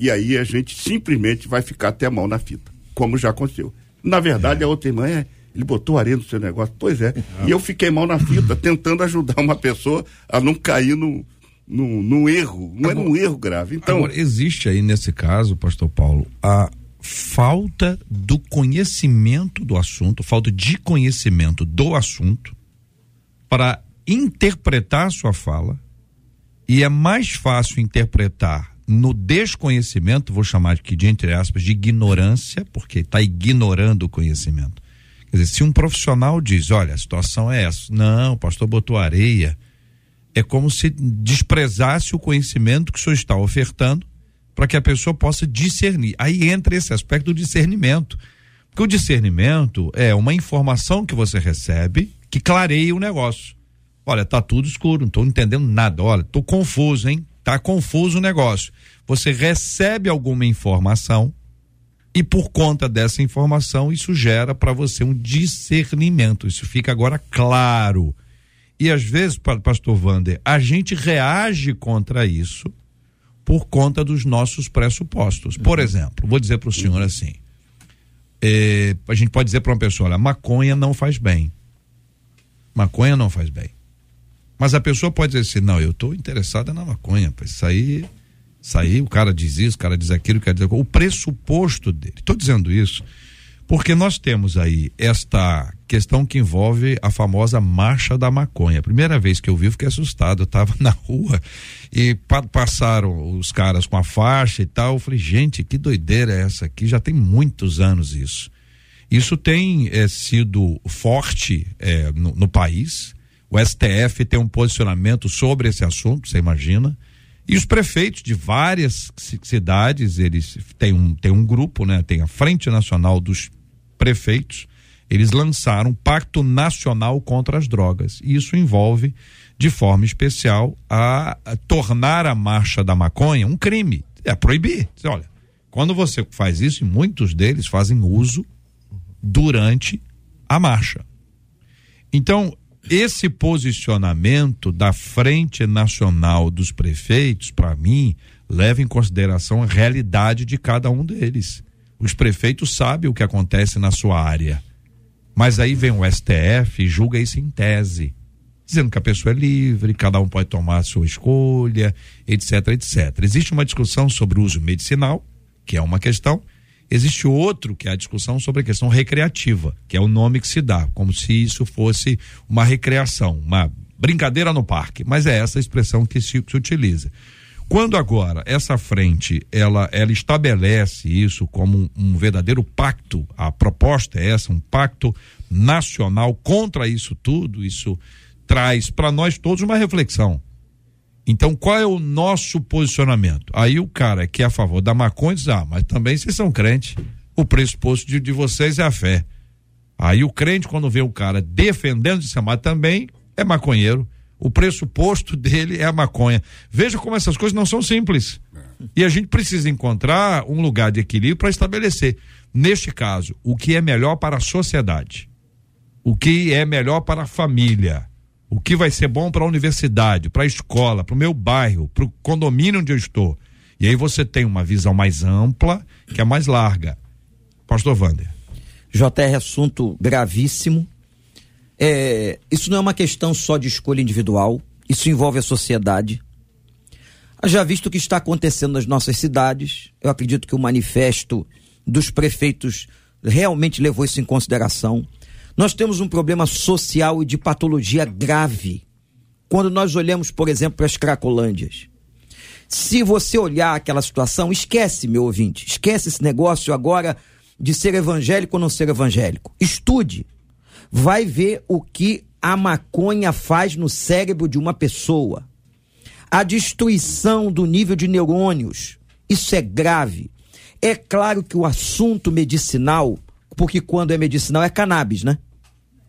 e aí a gente simplesmente vai ficar até a mão na fita, como já aconteceu. Na verdade, é. a outra irmã é, ele botou areia no seu negócio. Pois é. é. E eu fiquei mal na fita, <laughs> tentando ajudar uma pessoa a não cair no, no, no erro. Não agora, é um erro grave. Então, agora, existe aí nesse caso, pastor Paulo, a falta do conhecimento do assunto, falta de conhecimento do assunto para interpretar a sua fala e é mais fácil interpretar no desconhecimento, vou chamar aqui de entre aspas, de ignorância, porque está ignorando o conhecimento. Quer dizer, se um profissional diz, olha, a situação é essa, não, o pastor botou areia, é como se desprezasse o conhecimento que o senhor está ofertando para que a pessoa possa discernir. Aí entra esse aspecto do discernimento. Porque o discernimento é uma informação que você recebe que clareia o negócio. Olha, tá tudo escuro, não estou entendendo nada. Olha, estou confuso, hein? Tá confuso o negócio. Você recebe alguma informação e por conta dessa informação isso gera para você um discernimento. Isso fica agora claro. E às vezes, pastor Vander, a gente reage contra isso por conta dos nossos pressupostos. Por uhum. exemplo, vou dizer para o senhor assim: é, a gente pode dizer para uma pessoa, olha, maconha não faz bem. Maconha não faz bem. Mas a pessoa pode dizer assim, não, eu estou interessada na maconha, isso aí, aí, o cara diz isso, o cara diz aquilo, quer dizer, o pressuposto dele. Estou dizendo isso porque nós temos aí esta questão que envolve a famosa marcha da maconha. Primeira vez que eu vi, fiquei assustado. Eu estava <laughs> na rua e pa passaram os caras com a faixa e tal. Eu falei, gente, que doideira é essa aqui? Já tem muitos anos isso. Isso tem é, sido forte é, no, no, país. O STF tem um posicionamento sobre esse assunto, você imagina. E os prefeitos de várias cidades, eles têm um, têm um grupo, né? Tem a Frente Nacional dos Prefeitos. Eles lançaram um pacto nacional contra as drogas. E isso envolve, de forma especial, a, a tornar a marcha da maconha um crime. É proibir. Olha, quando você faz isso, e muitos deles fazem uso durante a marcha. Então, esse posicionamento da Frente Nacional dos Prefeitos, para mim, leva em consideração a realidade de cada um deles. Os prefeitos sabem o que acontece na sua área. Mas aí vem o STF e julga isso em tese, dizendo que a pessoa é livre, cada um pode tomar a sua escolha, etc, etc. Existe uma discussão sobre o uso medicinal, que é uma questão, Existe outro que é a discussão sobre a questão recreativa, que é o nome que se dá, como se isso fosse uma recreação, uma brincadeira no parque, mas é essa a expressão que se, se utiliza. Quando agora essa frente ela, ela estabelece isso como um, um, verdadeiro pacto, a proposta é essa, um pacto nacional contra isso tudo, isso traz para nós todos uma reflexão. Então, qual é o nosso posicionamento? Aí o cara que é a favor da maconha diz: ah, mas também vocês são crentes. O pressuposto de, de vocês é a fé. Aí o crente, quando vê o cara defendendo de se mas também é maconheiro. O pressuposto <laughs> dele é a maconha. Veja como essas coisas não são simples. E a gente precisa encontrar um lugar de equilíbrio para estabelecer, neste caso, o que é melhor para a sociedade, o que é melhor para a família o que vai ser bom para a universidade, para a escola, para o meu bairro, para o condomínio onde eu estou. E aí você tem uma visão mais ampla, que é mais larga. Pastor Wander. JR, assunto gravíssimo. É, isso não é uma questão só de escolha individual, isso envolve a sociedade. Já visto o que está acontecendo nas nossas cidades, eu acredito que o manifesto dos prefeitos realmente levou isso em consideração. Nós temos um problema social e de patologia grave. Quando nós olhamos, por exemplo, para as Cracolândias. Se você olhar aquela situação, esquece, meu ouvinte, esquece esse negócio agora de ser evangélico ou não ser evangélico. Estude. Vai ver o que a maconha faz no cérebro de uma pessoa. A destruição do nível de neurônios. Isso é grave. É claro que o assunto medicinal, porque quando é medicinal é cannabis, né?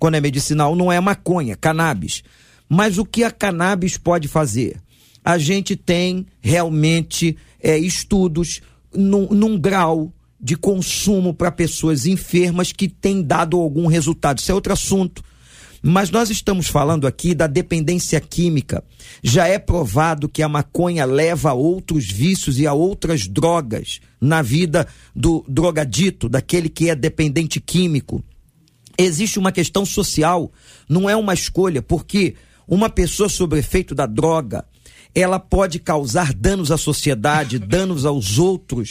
quando é medicinal, não é maconha, cannabis. Mas o que a cannabis pode fazer? A gente tem realmente é, estudos num, num grau de consumo para pessoas enfermas que tem dado algum resultado. Isso é outro assunto. Mas nós estamos falando aqui da dependência química. Já é provado que a maconha leva a outros vícios e a outras drogas na vida do drogadito, daquele que é dependente químico existe uma questão social, não é uma escolha, porque uma pessoa sob efeito da droga, ela pode causar danos à sociedade, danos aos outros,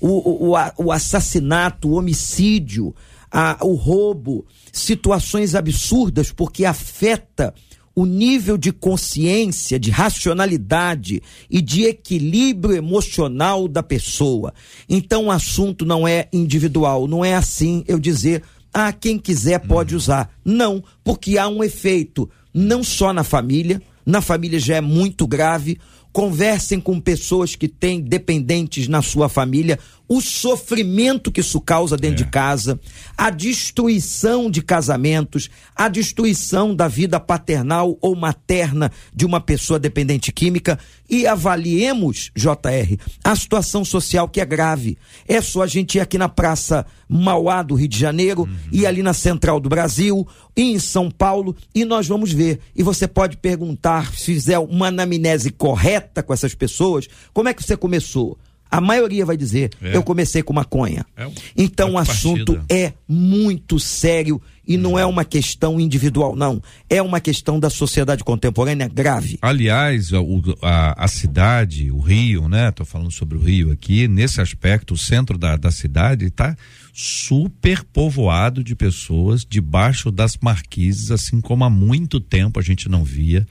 o, o, o assassinato, o homicídio, a, o roubo, situações absurdas, porque afeta o nível de consciência, de racionalidade e de equilíbrio emocional da pessoa. Então o assunto não é individual, não é assim eu dizer ah, quem quiser pode usar. Não, porque há um efeito não só na família, na família já é muito grave. Conversem com pessoas que têm dependentes na sua família, o sofrimento que isso causa dentro é. de casa, a destruição de casamentos, a destruição da vida paternal ou materna de uma pessoa dependente química e avaliemos, JR, a situação social que é grave. É só a gente ir aqui na Praça Mauá do Rio de Janeiro uhum. e ali na Central do Brasil e em São Paulo e nós vamos ver. E você pode perguntar, se fizer uma anamnese correta com essas pessoas, como é que você começou? A maioria vai dizer, é. eu comecei com maconha. É um, então o assunto partida. é muito sério e não é uma questão individual, não. É uma questão da sociedade contemporânea grave. Aliás, a, a, a cidade, o Rio, né? Tô falando sobre o Rio aqui, nesse aspecto, o centro da, da cidade está super povoado de pessoas debaixo das marquises, assim como há muito tempo a gente não via.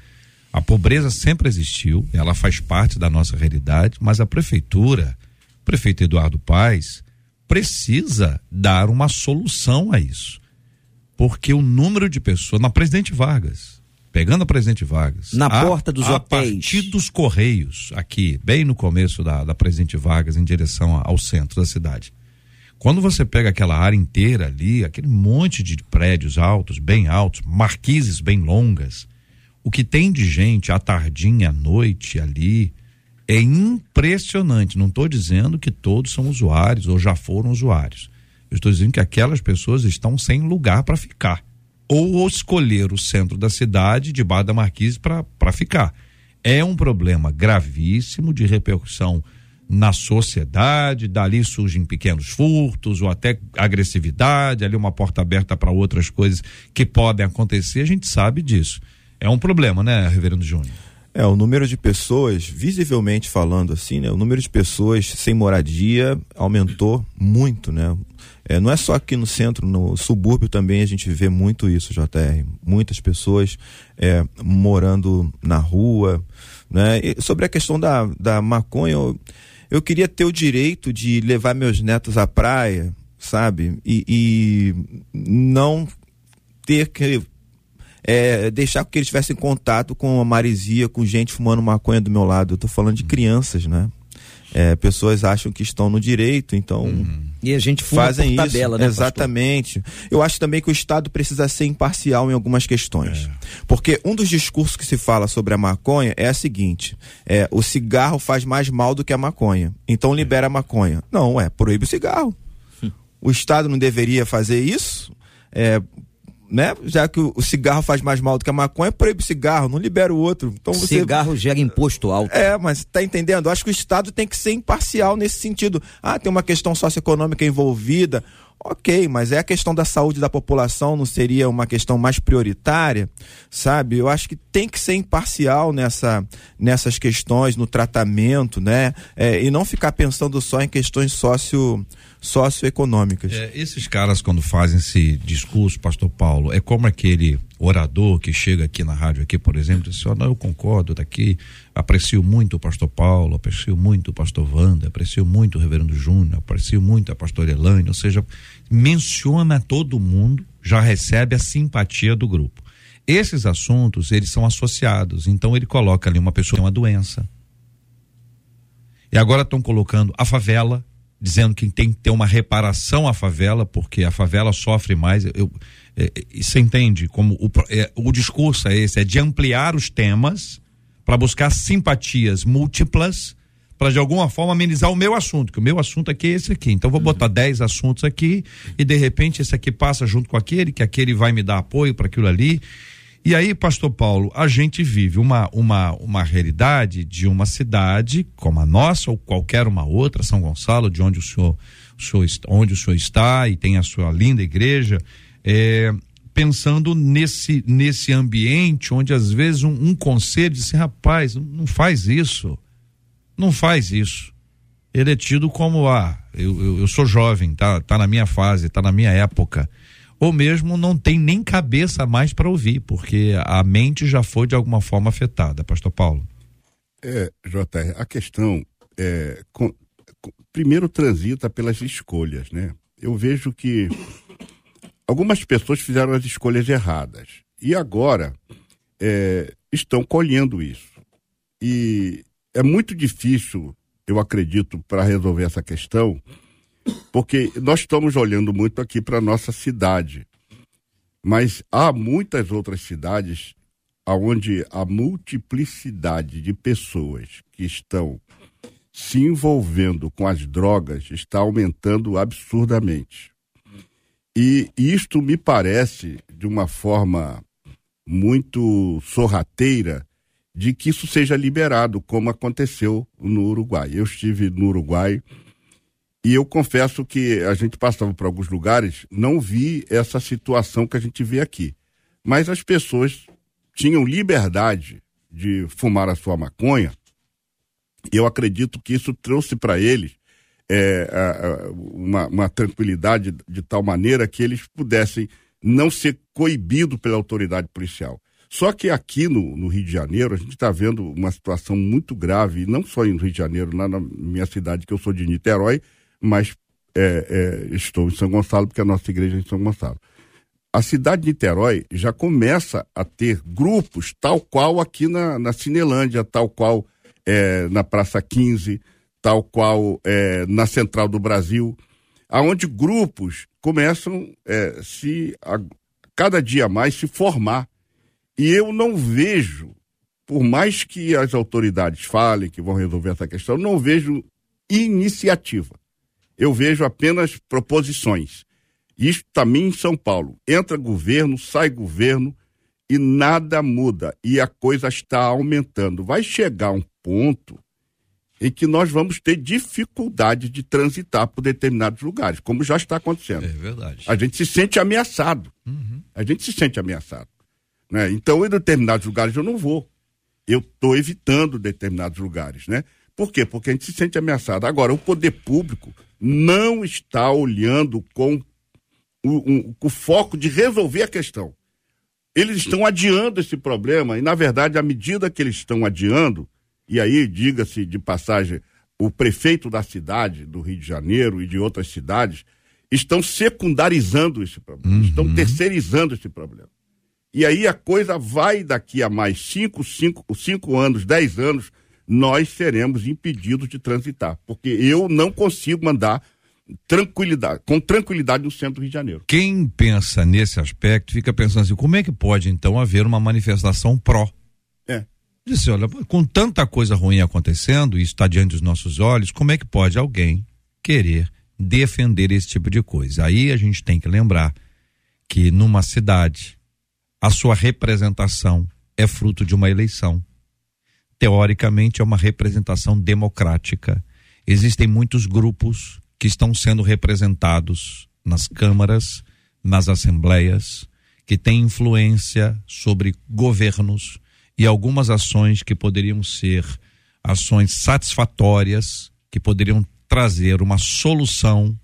A pobreza sempre existiu, ela faz parte da nossa realidade, mas a prefeitura, o prefeito Eduardo Paes, precisa dar uma solução a isso. Porque o número de pessoas, na Presidente Vargas, pegando a Presidente Vargas, na a, porta dos a hotéis. partir dos Correios, aqui, bem no começo da, da Presidente Vargas, em direção ao centro da cidade. Quando você pega aquela área inteira ali, aquele monte de prédios altos, bem altos, marquises bem longas, o que tem de gente à tardinha, à noite ali, é impressionante. Não estou dizendo que todos são usuários ou já foram usuários. Eu estou dizendo que aquelas pessoas estão sem lugar para ficar. Ou escolher o centro da cidade, debaixo da marquise, para ficar. É um problema gravíssimo de repercussão na sociedade, dali surgem pequenos furtos ou até agressividade, ali uma porta aberta para outras coisas que podem acontecer, a gente sabe disso. É um problema, né, Reverendo Júnior? É, o número de pessoas, visivelmente falando assim, né? O número de pessoas sem moradia aumentou muito, né? É, não é só aqui no centro, no subúrbio também a gente vê muito isso, JR. Muitas pessoas é, morando na rua, né? E sobre a questão da, da maconha, eu, eu queria ter o direito de levar meus netos à praia, sabe? E, e não ter que é, deixar que eles tivessem contato com a maresia, com gente fumando maconha do meu lado. Eu tô falando de crianças, né? É, pessoas acham que estão no direito, então. Uhum. E a gente fazem por tabela, isso. né? Exatamente. Pastor? Eu acho também que o Estado precisa ser imparcial em algumas questões. É. Porque um dos discursos que se fala sobre a maconha é a seguinte: é, o cigarro faz mais mal do que a maconha. Então libera a maconha. Não, é, proíbe o cigarro. Hum. O Estado não deveria fazer isso? É, né? Já que o, cigarro faz mais mal do que a maconha, proíbe o cigarro, não libera o outro. Então você... Cigarro gera imposto alto. É, mas tá entendendo? Acho que o Estado tem que ser imparcial nesse sentido. Ah, tem uma questão socioeconômica envolvida. Ok, mas é a questão da saúde da população, não seria uma questão mais prioritária, sabe? Eu acho que tem que ser imparcial nessa, nessas questões, no tratamento, né? É, e não ficar pensando só em questões socio, socioeconômicas. É, esses caras, quando fazem esse discurso, pastor Paulo, é como aquele orador que chega aqui na rádio, aqui, por exemplo, diz oh, não, eu concordo daqui, aprecio muito o pastor Paulo, aprecio muito o pastor Wanda, aprecio muito o reverendo Júnior, aprecio muito a pastora Elaine, ou seja, menciona todo mundo, já recebe a simpatia do grupo. Esses assuntos, eles são associados, então ele coloca ali uma pessoa com uma doença. E agora estão colocando a favela, dizendo que tem que ter uma reparação à favela, porque a favela sofre mais. Eu, é, é você entende como o, é, o discurso é esse, é de ampliar os temas para buscar simpatias múltiplas para de alguma forma amenizar o meu assunto, que o meu assunto aqui é esse aqui. Então vou botar 10 assuntos aqui e de repente esse aqui passa junto com aquele, que aquele vai me dar apoio para aquilo ali. E aí, pastor Paulo, a gente vive uma, uma, uma realidade de uma cidade como a nossa ou qualquer uma outra, São Gonçalo, de onde o senhor, o senhor onde o senhor está e tem a sua linda igreja, é, pensando nesse, nesse ambiente onde às vezes um, um conselho diz assim, rapaz, não faz isso, não faz isso. Ele é tido como, ah, eu, eu, eu sou jovem, tá, tá na minha fase, tá na minha época ou mesmo não tem nem cabeça mais para ouvir, porque a mente já foi de alguma forma afetada. Pastor Paulo. É, JR, a questão é, com, com, primeiro transita pelas escolhas, né? Eu vejo que algumas pessoas fizeram as escolhas erradas e agora é, estão colhendo isso. E é muito difícil, eu acredito, para resolver essa questão, porque nós estamos olhando muito aqui para nossa cidade, mas há muitas outras cidades onde a multiplicidade de pessoas que estão se envolvendo com as drogas está aumentando absurdamente. E isto me parece, de uma forma muito sorrateira, de que isso seja liberado, como aconteceu no Uruguai. Eu estive no Uruguai e eu confesso que a gente passava por alguns lugares, não vi essa situação que a gente vê aqui. Mas as pessoas tinham liberdade de fumar a sua maconha. E eu acredito que isso trouxe para eles é, uma, uma, tranquilidade de tal maneira que eles pudessem não ser coibidos pela autoridade policial. Só que aqui no, no Rio de Janeiro, a gente está vendo uma situação muito grave, não só no Rio de Janeiro, lá na minha cidade, que eu sou de Niterói, mas é, é, estou em São Gonçalo, porque a nossa igreja é em São Gonçalo. A cidade de Niterói já começa a ter grupos, tal qual aqui na, na Cinelândia, tal qual é, na Praça 15, tal qual é, na Central do Brasil, aonde grupos começam é, se a, cada dia mais se formar. E eu não vejo, por mais que as autoridades falem que vão resolver essa questão, não vejo iniciativa eu vejo apenas proposições. Isso também em São Paulo. Entra governo, sai governo e nada muda. E a coisa está aumentando. Vai chegar um ponto em que nós vamos ter dificuldade de transitar por determinados lugares, como já está acontecendo. É verdade. A gente se sente ameaçado. Uhum. A gente se sente ameaçado. Né? Então, em determinados lugares eu não vou. eu estou evitando determinados lugares, né? Por quê? Porque a gente se sente ameaçado. Agora, o poder público não está olhando com o, um, o foco de resolver a questão. Eles estão adiando esse problema e, na verdade, à medida que eles estão adiando, e aí, diga-se de passagem, o prefeito da cidade, do Rio de Janeiro e de outras cidades, estão secundarizando esse problema, uhum. estão terceirizando esse problema. E aí a coisa vai daqui a mais cinco, cinco, cinco anos, dez anos, nós seremos impedidos de transitar, porque eu não consigo mandar tranquilidade, com tranquilidade no centro do Rio de Janeiro. Quem pensa nesse aspecto fica pensando assim, como é que pode então haver uma manifestação pró? É. Disse, olha, com tanta coisa ruim acontecendo, e está diante dos nossos olhos, como é que pode alguém querer defender esse tipo de coisa? Aí a gente tem que lembrar que numa cidade a sua representação é fruto de uma eleição. Teoricamente é uma representação democrática. Existem muitos grupos que estão sendo representados nas câmaras, nas assembleias, que têm influência sobre governos e algumas ações que poderiam ser ações satisfatórias, que poderiam trazer uma solução,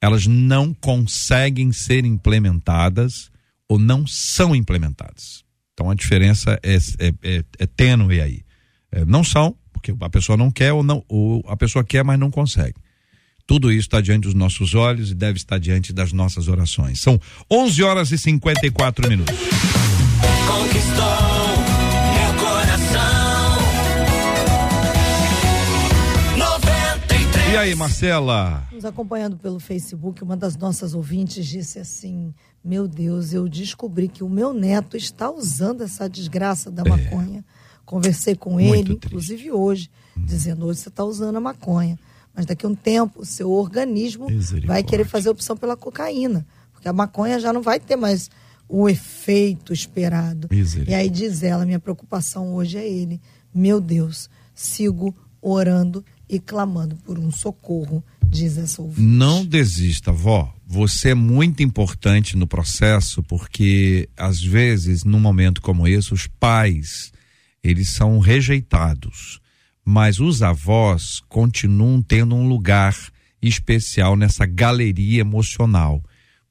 elas não conseguem ser implementadas ou não são implementadas. Então a diferença é, é, é, é tênue aí. É, não são, porque a pessoa não quer ou, não, ou a pessoa quer, mas não consegue. Tudo isso está diante dos nossos olhos e deve estar diante das nossas orações. São 11 horas e 54 minutos. Conquistou meu coração. 93. E aí, Marcela? Nos acompanhando pelo Facebook, uma das nossas ouvintes disse assim: meu Deus, eu descobri que o meu neto está usando essa desgraça da é. Conversei com Muito ele, triste. inclusive hoje, hum. dizendo: hoje você está usando a maconha. Mas daqui a um tempo, o seu organismo vai querer fazer opção pela cocaína. Porque a maconha já não vai ter mais o efeito esperado. E aí diz ela: minha preocupação hoje é ele. Meu Deus, sigo orando e clamando por um socorro, diz essa ouvinte. Não desista, vó. Você é muito importante no processo, porque às vezes, num momento como esse, os pais, eles são rejeitados, mas os avós continuam tendo um lugar especial nessa galeria emocional.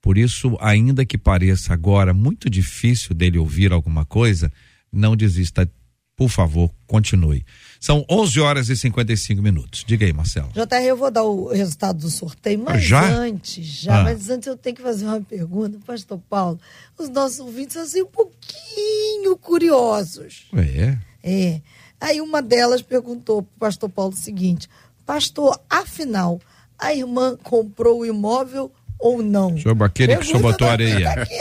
Por isso, ainda que pareça agora muito difícil dele ouvir alguma coisa, não desista. Por favor, continue. São 11 horas e 55 minutos. Diga aí, Marcelo. JR, eu vou dar o resultado do sorteio, mas já? antes, já, ah. mas antes eu tenho que fazer uma pergunta, pastor Paulo. Os nossos ouvintes são assim um pouquinho curiosos. É? É. Aí uma delas perguntou para o pastor Paulo o seguinte: Pastor, afinal, a irmã comprou o imóvel ou não? Sobre aquele Pergunta que o senhor botou areia. <laughs> Aqui,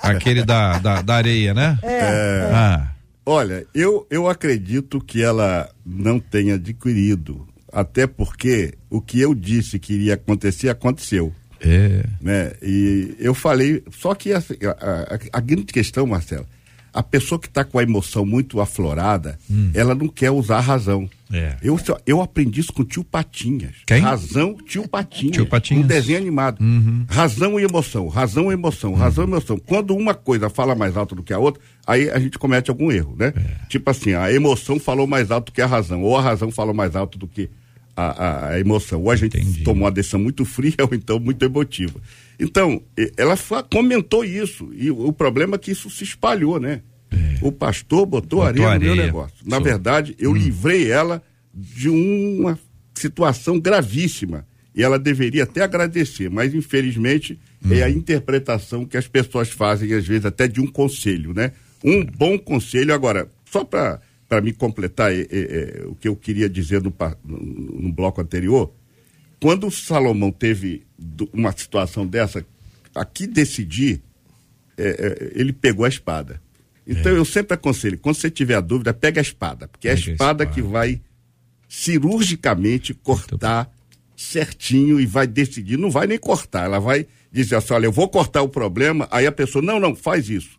aquele da, da, da, areia, né? É. é. Ah. Olha, eu, eu acredito que ela não tenha adquirido, até porque o que eu disse que iria acontecer, aconteceu. É. Né? E eu falei, só que a, a, a grande questão, Marcelo, a pessoa que está com a emoção muito aflorada, hum. ela não quer usar a razão. É. Eu, eu aprendi isso com o tio Patinhas. Quem? Razão, tio Patinhas. Tio Patinhas. Um desenho animado. Uhum. Razão e emoção, razão e emoção, uhum. razão e emoção. Quando uma coisa fala mais alto do que a outra, aí a gente comete algum erro, né? É. Tipo assim, a emoção falou mais alto que a razão, ou a razão falou mais alto do que a, a, emoção. Ou a gente Entendi. tomou uma decisão muito fria, <laughs> ou então muito emotiva. Então, ela comentou isso, e o problema é que isso se espalhou, né? É. O pastor botou, botou areia, areia, no meu negócio. Na Sou. verdade, eu hum. livrei ela de uma situação gravíssima. E ela deveria até agradecer, mas infelizmente hum. é a interpretação que as pessoas fazem, às vezes, até de um conselho, né? Um bom conselho. Agora, só para me completar é, é, o que eu queria dizer no, no, no bloco anterior, quando Salomão teve uma situação dessa, aqui decidir, é, é, ele pegou a espada. Então é. eu sempre aconselho, quando você tiver a dúvida, pega a espada, porque é a espada, que vai cirurgicamente cortar certinho e vai decidir, não vai nem cortar, ela vai dizer assim, olha, eu vou cortar o problema, aí a pessoa, não, não, faz isso.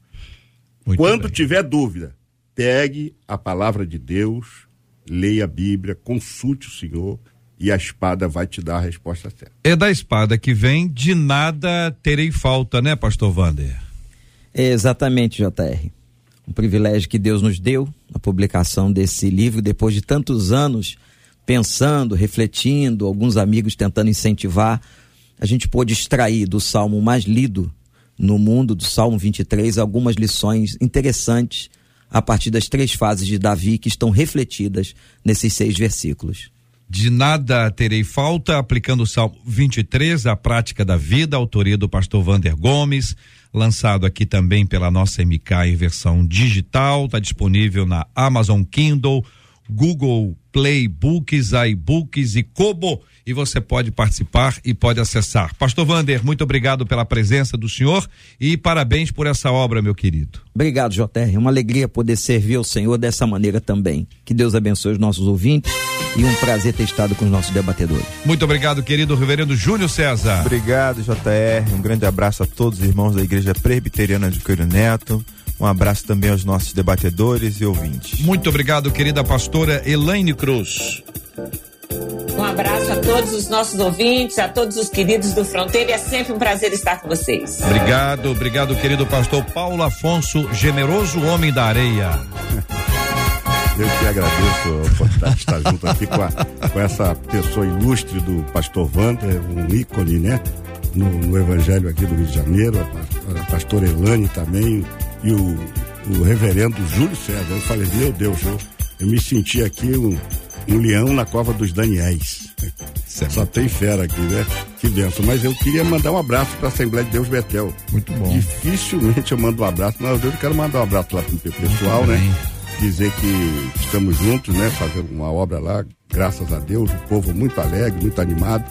Muito quando bem. tiver dúvida, pegue a palavra de Deus, leia a Bíblia, consulte o Senhor e a espada vai te dar a resposta certa. É da espada que vem, de nada terei falta, né, pastor Wander? É exatamente, JR. um privilégio que Deus nos deu, a publicação desse livro, depois de tantos anos pensando, refletindo, alguns amigos tentando incentivar, a gente pôde extrair do salmo mais lido no mundo, do Salmo 23, algumas lições interessantes a partir das três fases de Davi que estão refletidas nesses seis versículos. De nada terei falta, aplicando o Salmo 23, a prática da vida, autoria do pastor Vander Gomes, lançado aqui também pela nossa MK em versão digital, está disponível na Amazon Kindle, Google Play Books, iBooks e Kobo e você pode participar e pode acessar. Pastor Vander, muito obrigado pela presença do senhor e parabéns por essa obra, meu querido. Obrigado, JR. É uma alegria poder servir ao Senhor dessa maneira também. Que Deus abençoe os nossos ouvintes e um prazer ter estado com os nossos debatedores. Muito obrigado, querido reverendo Júnior César. Obrigado, JR. Um grande abraço a todos os irmãos da Igreja Presbiteriana de Coelho Neto. Um abraço também aos nossos debatedores e ouvintes. Muito obrigado, querida pastora Elaine Cruz. Um abraço a todos os nossos ouvintes, a todos os queridos do Fronteira. É sempre um prazer estar com vocês. Obrigado, obrigado, querido pastor Paulo Afonso, generoso homem da areia. Eu que agradeço a oportunidade de estar junto aqui com, a, com essa pessoa ilustre do pastor Wander, um ícone, né? No, no, Evangelho aqui do Rio de Janeiro, a, a pastora Elane também, e o, o reverendo Júlio César. Eu falei, meu Deus, eu, eu me senti aqui um, um leão na cova dos Daniéis. Certo. Só tem fera aqui, né? Que benção. Mas eu queria mandar um abraço para a Assembleia de Deus Betel. Muito bom. Dificilmente eu mando um abraço, mas eu quero mandar um abraço lá para o pessoal, né? Dizer que estamos juntos, né? Fazendo uma obra lá, graças a Deus, o povo muito alegre, muito animado.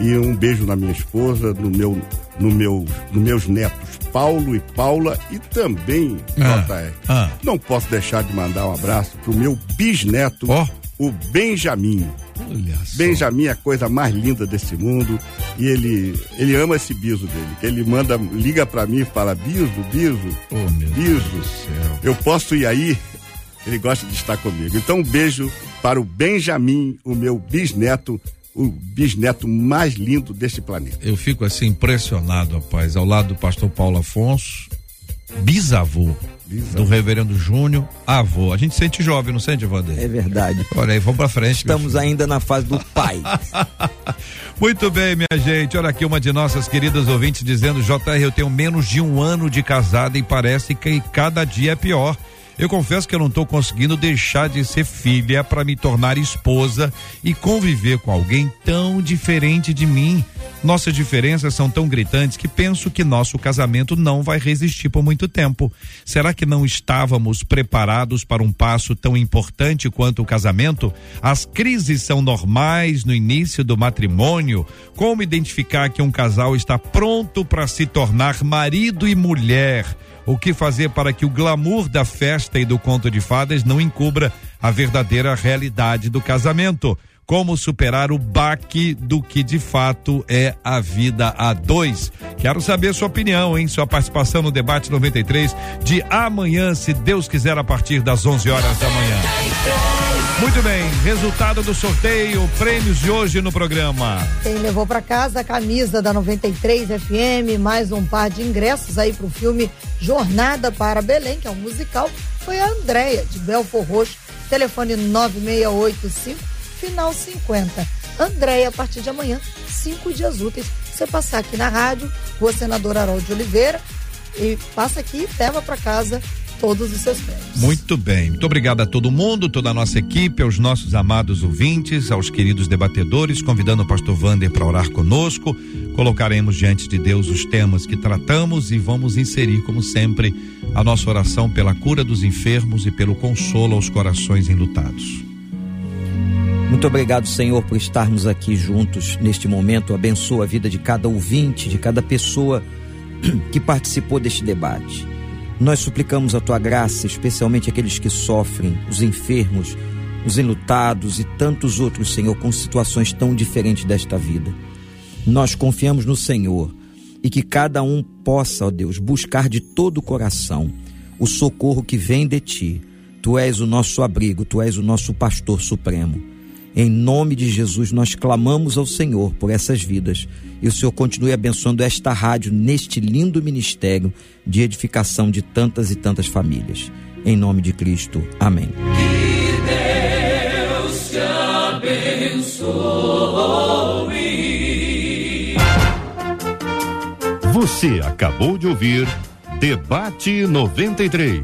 E um beijo na minha esposa, no meu, no meu, nos meus netos, Paulo e Paula, e também, ah, JR. Ah. Não posso deixar de mandar um abraço pro meu bisneto. Oh o Benjamin. Benjamin é a coisa mais linda desse mundo e ele ele ama esse biso dele. Ele manda, liga para mim e fala: Biso, biso, oh, biso. Eu posso ir aí? Ele gosta de estar comigo. Então, um beijo para o Benjamin, o meu bisneto, o bisneto mais lindo desse planeta. Eu fico assim impressionado, rapaz, ao lado do pastor Paulo Afonso, bisavô do reverendo Júnior, avô. A gente sente jovem, não sente, Vander? É verdade. Olha aí, vamos pra frente. Estamos ainda na fase do pai. <laughs> Muito bem, minha gente. Olha aqui uma de nossas queridas ouvintes dizendo: JR, eu tenho menos de um ano de casada e parece que cada dia é pior. Eu confesso que eu não estou conseguindo deixar de ser filha para me tornar esposa e conviver com alguém tão diferente de mim. Nossas diferenças são tão gritantes que penso que nosso casamento não vai resistir por muito tempo. Será que não estávamos preparados para um passo tão importante quanto o casamento? As crises são normais no início do matrimônio. Como identificar que um casal está pronto para se tornar marido e mulher? O que fazer para que o glamour da festa e do conto de fadas não encubra a verdadeira realidade do casamento? Como superar o baque do que de fato é a vida a dois? Quero saber sua opinião, hein? Sua participação no debate 93 de amanhã, se Deus quiser, a partir das 11 horas da manhã. Muito bem, resultado do sorteio, prêmios de hoje no programa. Quem levou para casa a camisa da 93 FM, mais um par de ingressos aí pro filme Jornada para Belém, que é um musical, foi a Andréia, de Belfor Roxo, telefone 9685, final 50. Andréia, a partir de amanhã, cinco dias úteis, você passar aqui na rádio, Rua Senador Haroldo de Oliveira, e passa aqui e leva para casa todos os seus prêmios. Muito bem. Muito obrigado a todo mundo, toda a nossa equipe, aos nossos amados ouvintes, aos queridos debatedores, convidando o pastor Vander para orar conosco. Colocaremos diante de Deus os temas que tratamos e vamos inserir, como sempre, a nossa oração pela cura dos enfermos e pelo consolo aos corações enlutados. Muito obrigado, Senhor, por estarmos aqui juntos neste momento. Abençoa a vida de cada ouvinte, de cada pessoa <clears throat> que participou deste debate. Nós suplicamos a tua graça, especialmente aqueles que sofrem, os enfermos, os enlutados e tantos outros, Senhor, com situações tão diferentes desta vida. Nós confiamos no Senhor e que cada um possa, ó Deus, buscar de todo o coração o socorro que vem de ti. Tu és o nosso abrigo, tu és o nosso pastor supremo. Em nome de Jesus, nós clamamos ao Senhor por essas vidas. E o Senhor continue abençoando esta rádio neste lindo ministério de edificação de tantas e tantas famílias. Em nome de Cristo. Amém. Que Deus te abençoe. Você acabou de ouvir Debate 93.